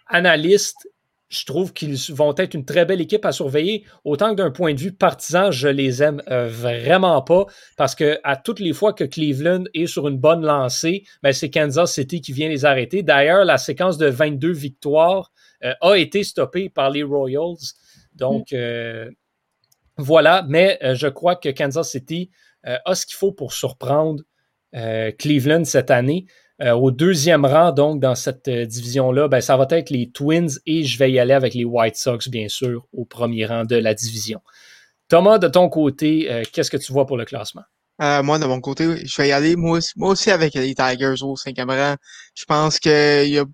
analyste, je trouve qu'ils vont être une très belle équipe à surveiller. Autant que d'un point de vue partisan, je les aime euh, vraiment pas parce que à toutes les fois que Cleveland est sur une bonne lancée, ben, c'est Kansas City qui vient les arrêter. D'ailleurs, la séquence de 22 victoires euh, a été stoppée par les Royals. Donc, mm. euh, voilà. Mais je crois que Kansas City a ce qu'il faut pour surprendre Cleveland cette année. Au deuxième rang, donc, dans cette division-là, ben, ça va être les Twins et je vais y aller avec les White Sox, bien sûr, au premier rang de la division. Thomas, de ton côté, qu'est-ce que tu vois pour le classement? moi, de mon côté, je vais y aller, moi, aussi avec les Tigers au cinquième rang. Je pense qu'il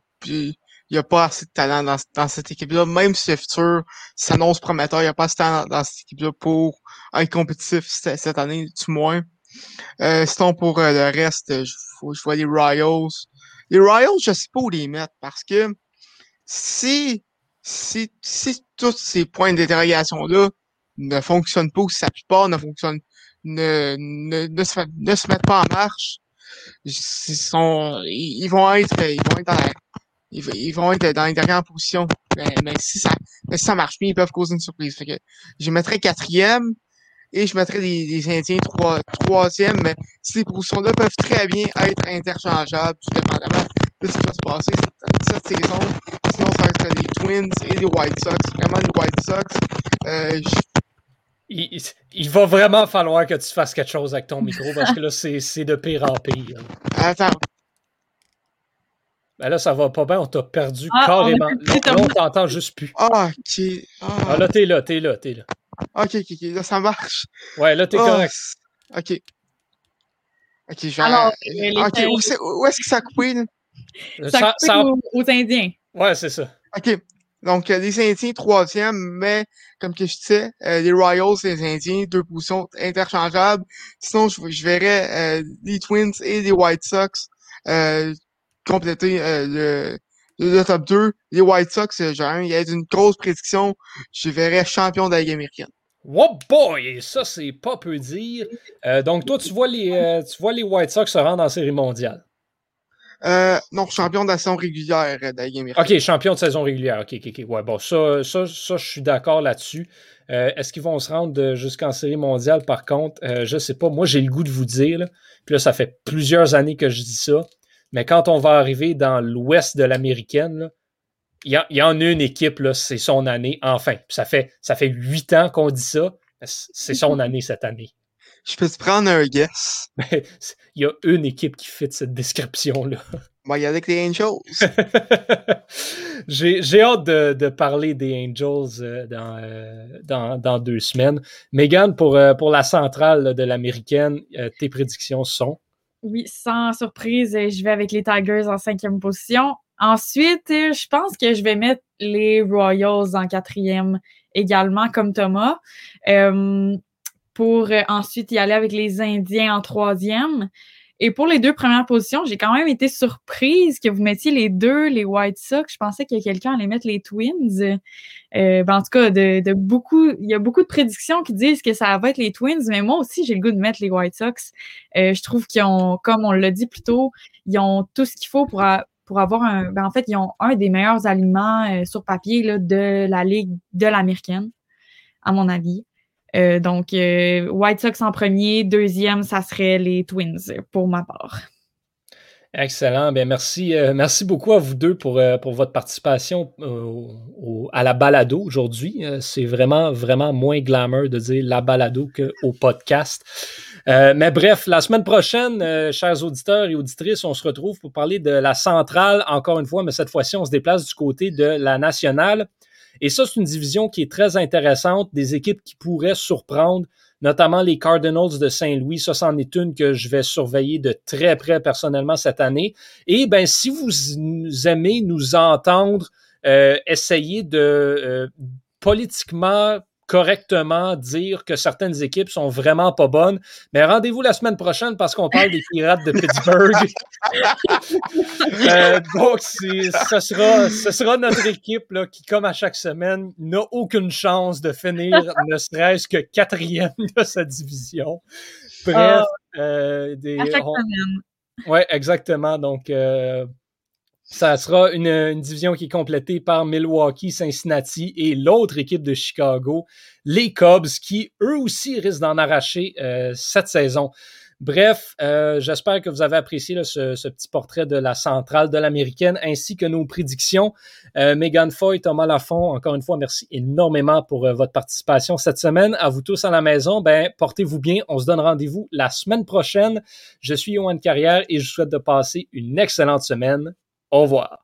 n'y a pas assez de talent dans, dans cette équipe-là. Même si le futur s'annonce prometteur, il n'y a pas assez de talent dans cette équipe-là pour être compétitif cette, année, du moins. Euh, sinon, pour euh, le reste, je, je vois les Royals. Les Royals, je sais pas où les mettre parce que si, si, si tous ces points d'interrogation-là ne fonctionnent pas ou si la plupart ne fonctionnent, ne, ne, ne, se, ne se mettent pas en marche, ils, sont, ils, vont être, ils vont être dans la, ils, vont être dans les dernières positions. Mais, si ça, mais si ça marche bien, ils peuvent causer une surprise. Fait que je mettrais quatrième et je mettrais les, Indiens trois, troisième. Mais ces positions-là peuvent très bien être interchangeables, tout dépendamment de ce qui va se passer cette, cette saison. Sinon, ça resterait les Twins et les White Sox. Vraiment, les White Sox. Euh, il, il, va vraiment falloir que tu fasses quelque chose avec ton micro parce que là, c'est de pire en pire. Attends, ben là, ça va pas bien, on t'a perdu ah, carrément. On là, on t'entend juste plus. Ah, ok. Ah, ah là, t'es là, t'es là, t'es là. Ok, ok, ok. Là, ça marche. Ouais, là, t'es oh, correct. Ok. Ok, je vais. Alors, ok, où, est, où est-ce que ça a coupé, là? Ça, ça Aux, Indiens. Ouais, c'est ça. Ok. Donc, euh, les Indiens, troisième, mais comme que je disais, euh, les Royals, les Indiens, deux positions interchangeables. Sinon, je, je verrais euh, les Twins et les White Sox euh, compléter euh, le, top 2. Les White Sox, euh, genre, il y a une grosse prédiction. Je verrais champion de la Ligue américaine. Oh boy! Ça, c'est pas peu dire. Euh, donc, toi, tu vois, les, tu vois les White Sox se rendre en série mondiale? non, champion de la saison régulière de la Ligue américaine. OK, champion de saison régulière. OK, OK, OK. Ouais, bon, ça, ça, ça je suis d'accord là-dessus. Est-ce qu'ils vont se rendre jusqu'en série mondiale, par contre? je sais pas. Moi, j'ai le goût de vous dire, puis là, ça fait plusieurs années que je dis ça. Mais quand on va arriver dans l'ouest de l'américaine, il y, en a une équipe, c'est son année, enfin. ça fait ça fait huit ans qu'on dit ça. C'est son année cette année. Je peux te prendre un guess? Il y a une équipe qui fait cette description-là. Moi, il y a avec les Angels. J'ai hâte de, parler des Angels euh, euh, dans, dans, deux semaines. Megan, pour, euh, pour la centrale de l'américaine, tes prédictions sont? Oui, sans surprise, euh, je vais avec les Tigers en cinquième position. Ensuite, euh, je pense que je vais mettre les Royals en quatrième également, comme Thomas, euh, pour ensuite y aller avec les Indiens en troisième. Et pour les deux premières positions, j'ai quand même été surprise que vous mettiez les deux, les White Sox. Je pensais que quelqu'un allait mettre les Twins. Euh, ben en tout cas, de, beaucoup, il y a beaucoup de prédictions qui disent que ça va être les Twins, mais moi aussi, j'ai le goût de mettre les White Sox. Euh, je trouve qu'ils ont, comme on l'a dit plus tôt, ils ont tout ce qu'il faut pour, pour avoir un. Ben en fait, ils ont un des meilleurs aliments euh, sur papier là, de la Ligue de l'américaine, à mon avis. Euh, donc, euh, White Sox en premier, deuxième, ça serait les Twins pour ma part. Excellent. Bien, merci, euh, merci beaucoup à vous deux pour, pour votre participation à la balado aujourd'hui. c'est vraiment, vraiment moins glamour de dire la balado qu'au podcast. mais bref, la semaine prochaine, chers auditeurs et auditrices, on se retrouve pour parler de la centrale, encore une fois, mais cette fois-ci, on se déplace du côté de la nationale. Et ça, c'est une division qui est très intéressante, des équipes qui pourraient surprendre, notamment les Cardinals de Saint-Louis. Ça, c'en est une que je vais surveiller de très près personnellement cette année. Et ben, si vous aimez nous entendre euh, essayer de euh, politiquement correctement dire que certaines équipes sont vraiment pas bonnes. Mais rendez-vous la semaine prochaine parce qu'on parle des Pirates de Pittsburgh. euh, donc, ce sera, ce sera notre équipe là, qui, comme à chaque semaine, n'a aucune chance de finir ne serait-ce que quatrième de sa division. Bref, ah. euh, des, à chaque semaine. Ouais, exactement. Donc, euh, ça sera une, division qui est complétée par Milwaukee, Cincinnati et l'autre équipe de Chicago, les Cubs, qui eux aussi risquent d'en arracher euh, cette saison. Bref, euh, j'espère que vous avez apprécié ce, petit portrait de la centrale de l'américaine ainsi que nos prédictions. Euh, Megan Foy, Thomas Lafont, encore une fois, merci énormément pour euh, votre participation cette semaine. À vous tous à la maison, ben portez-vous bien. On se donne rendez-vous la semaine prochaine. Je suis Yohan Carrière et je vous souhaite de passer une excellente semaine. Au revoir.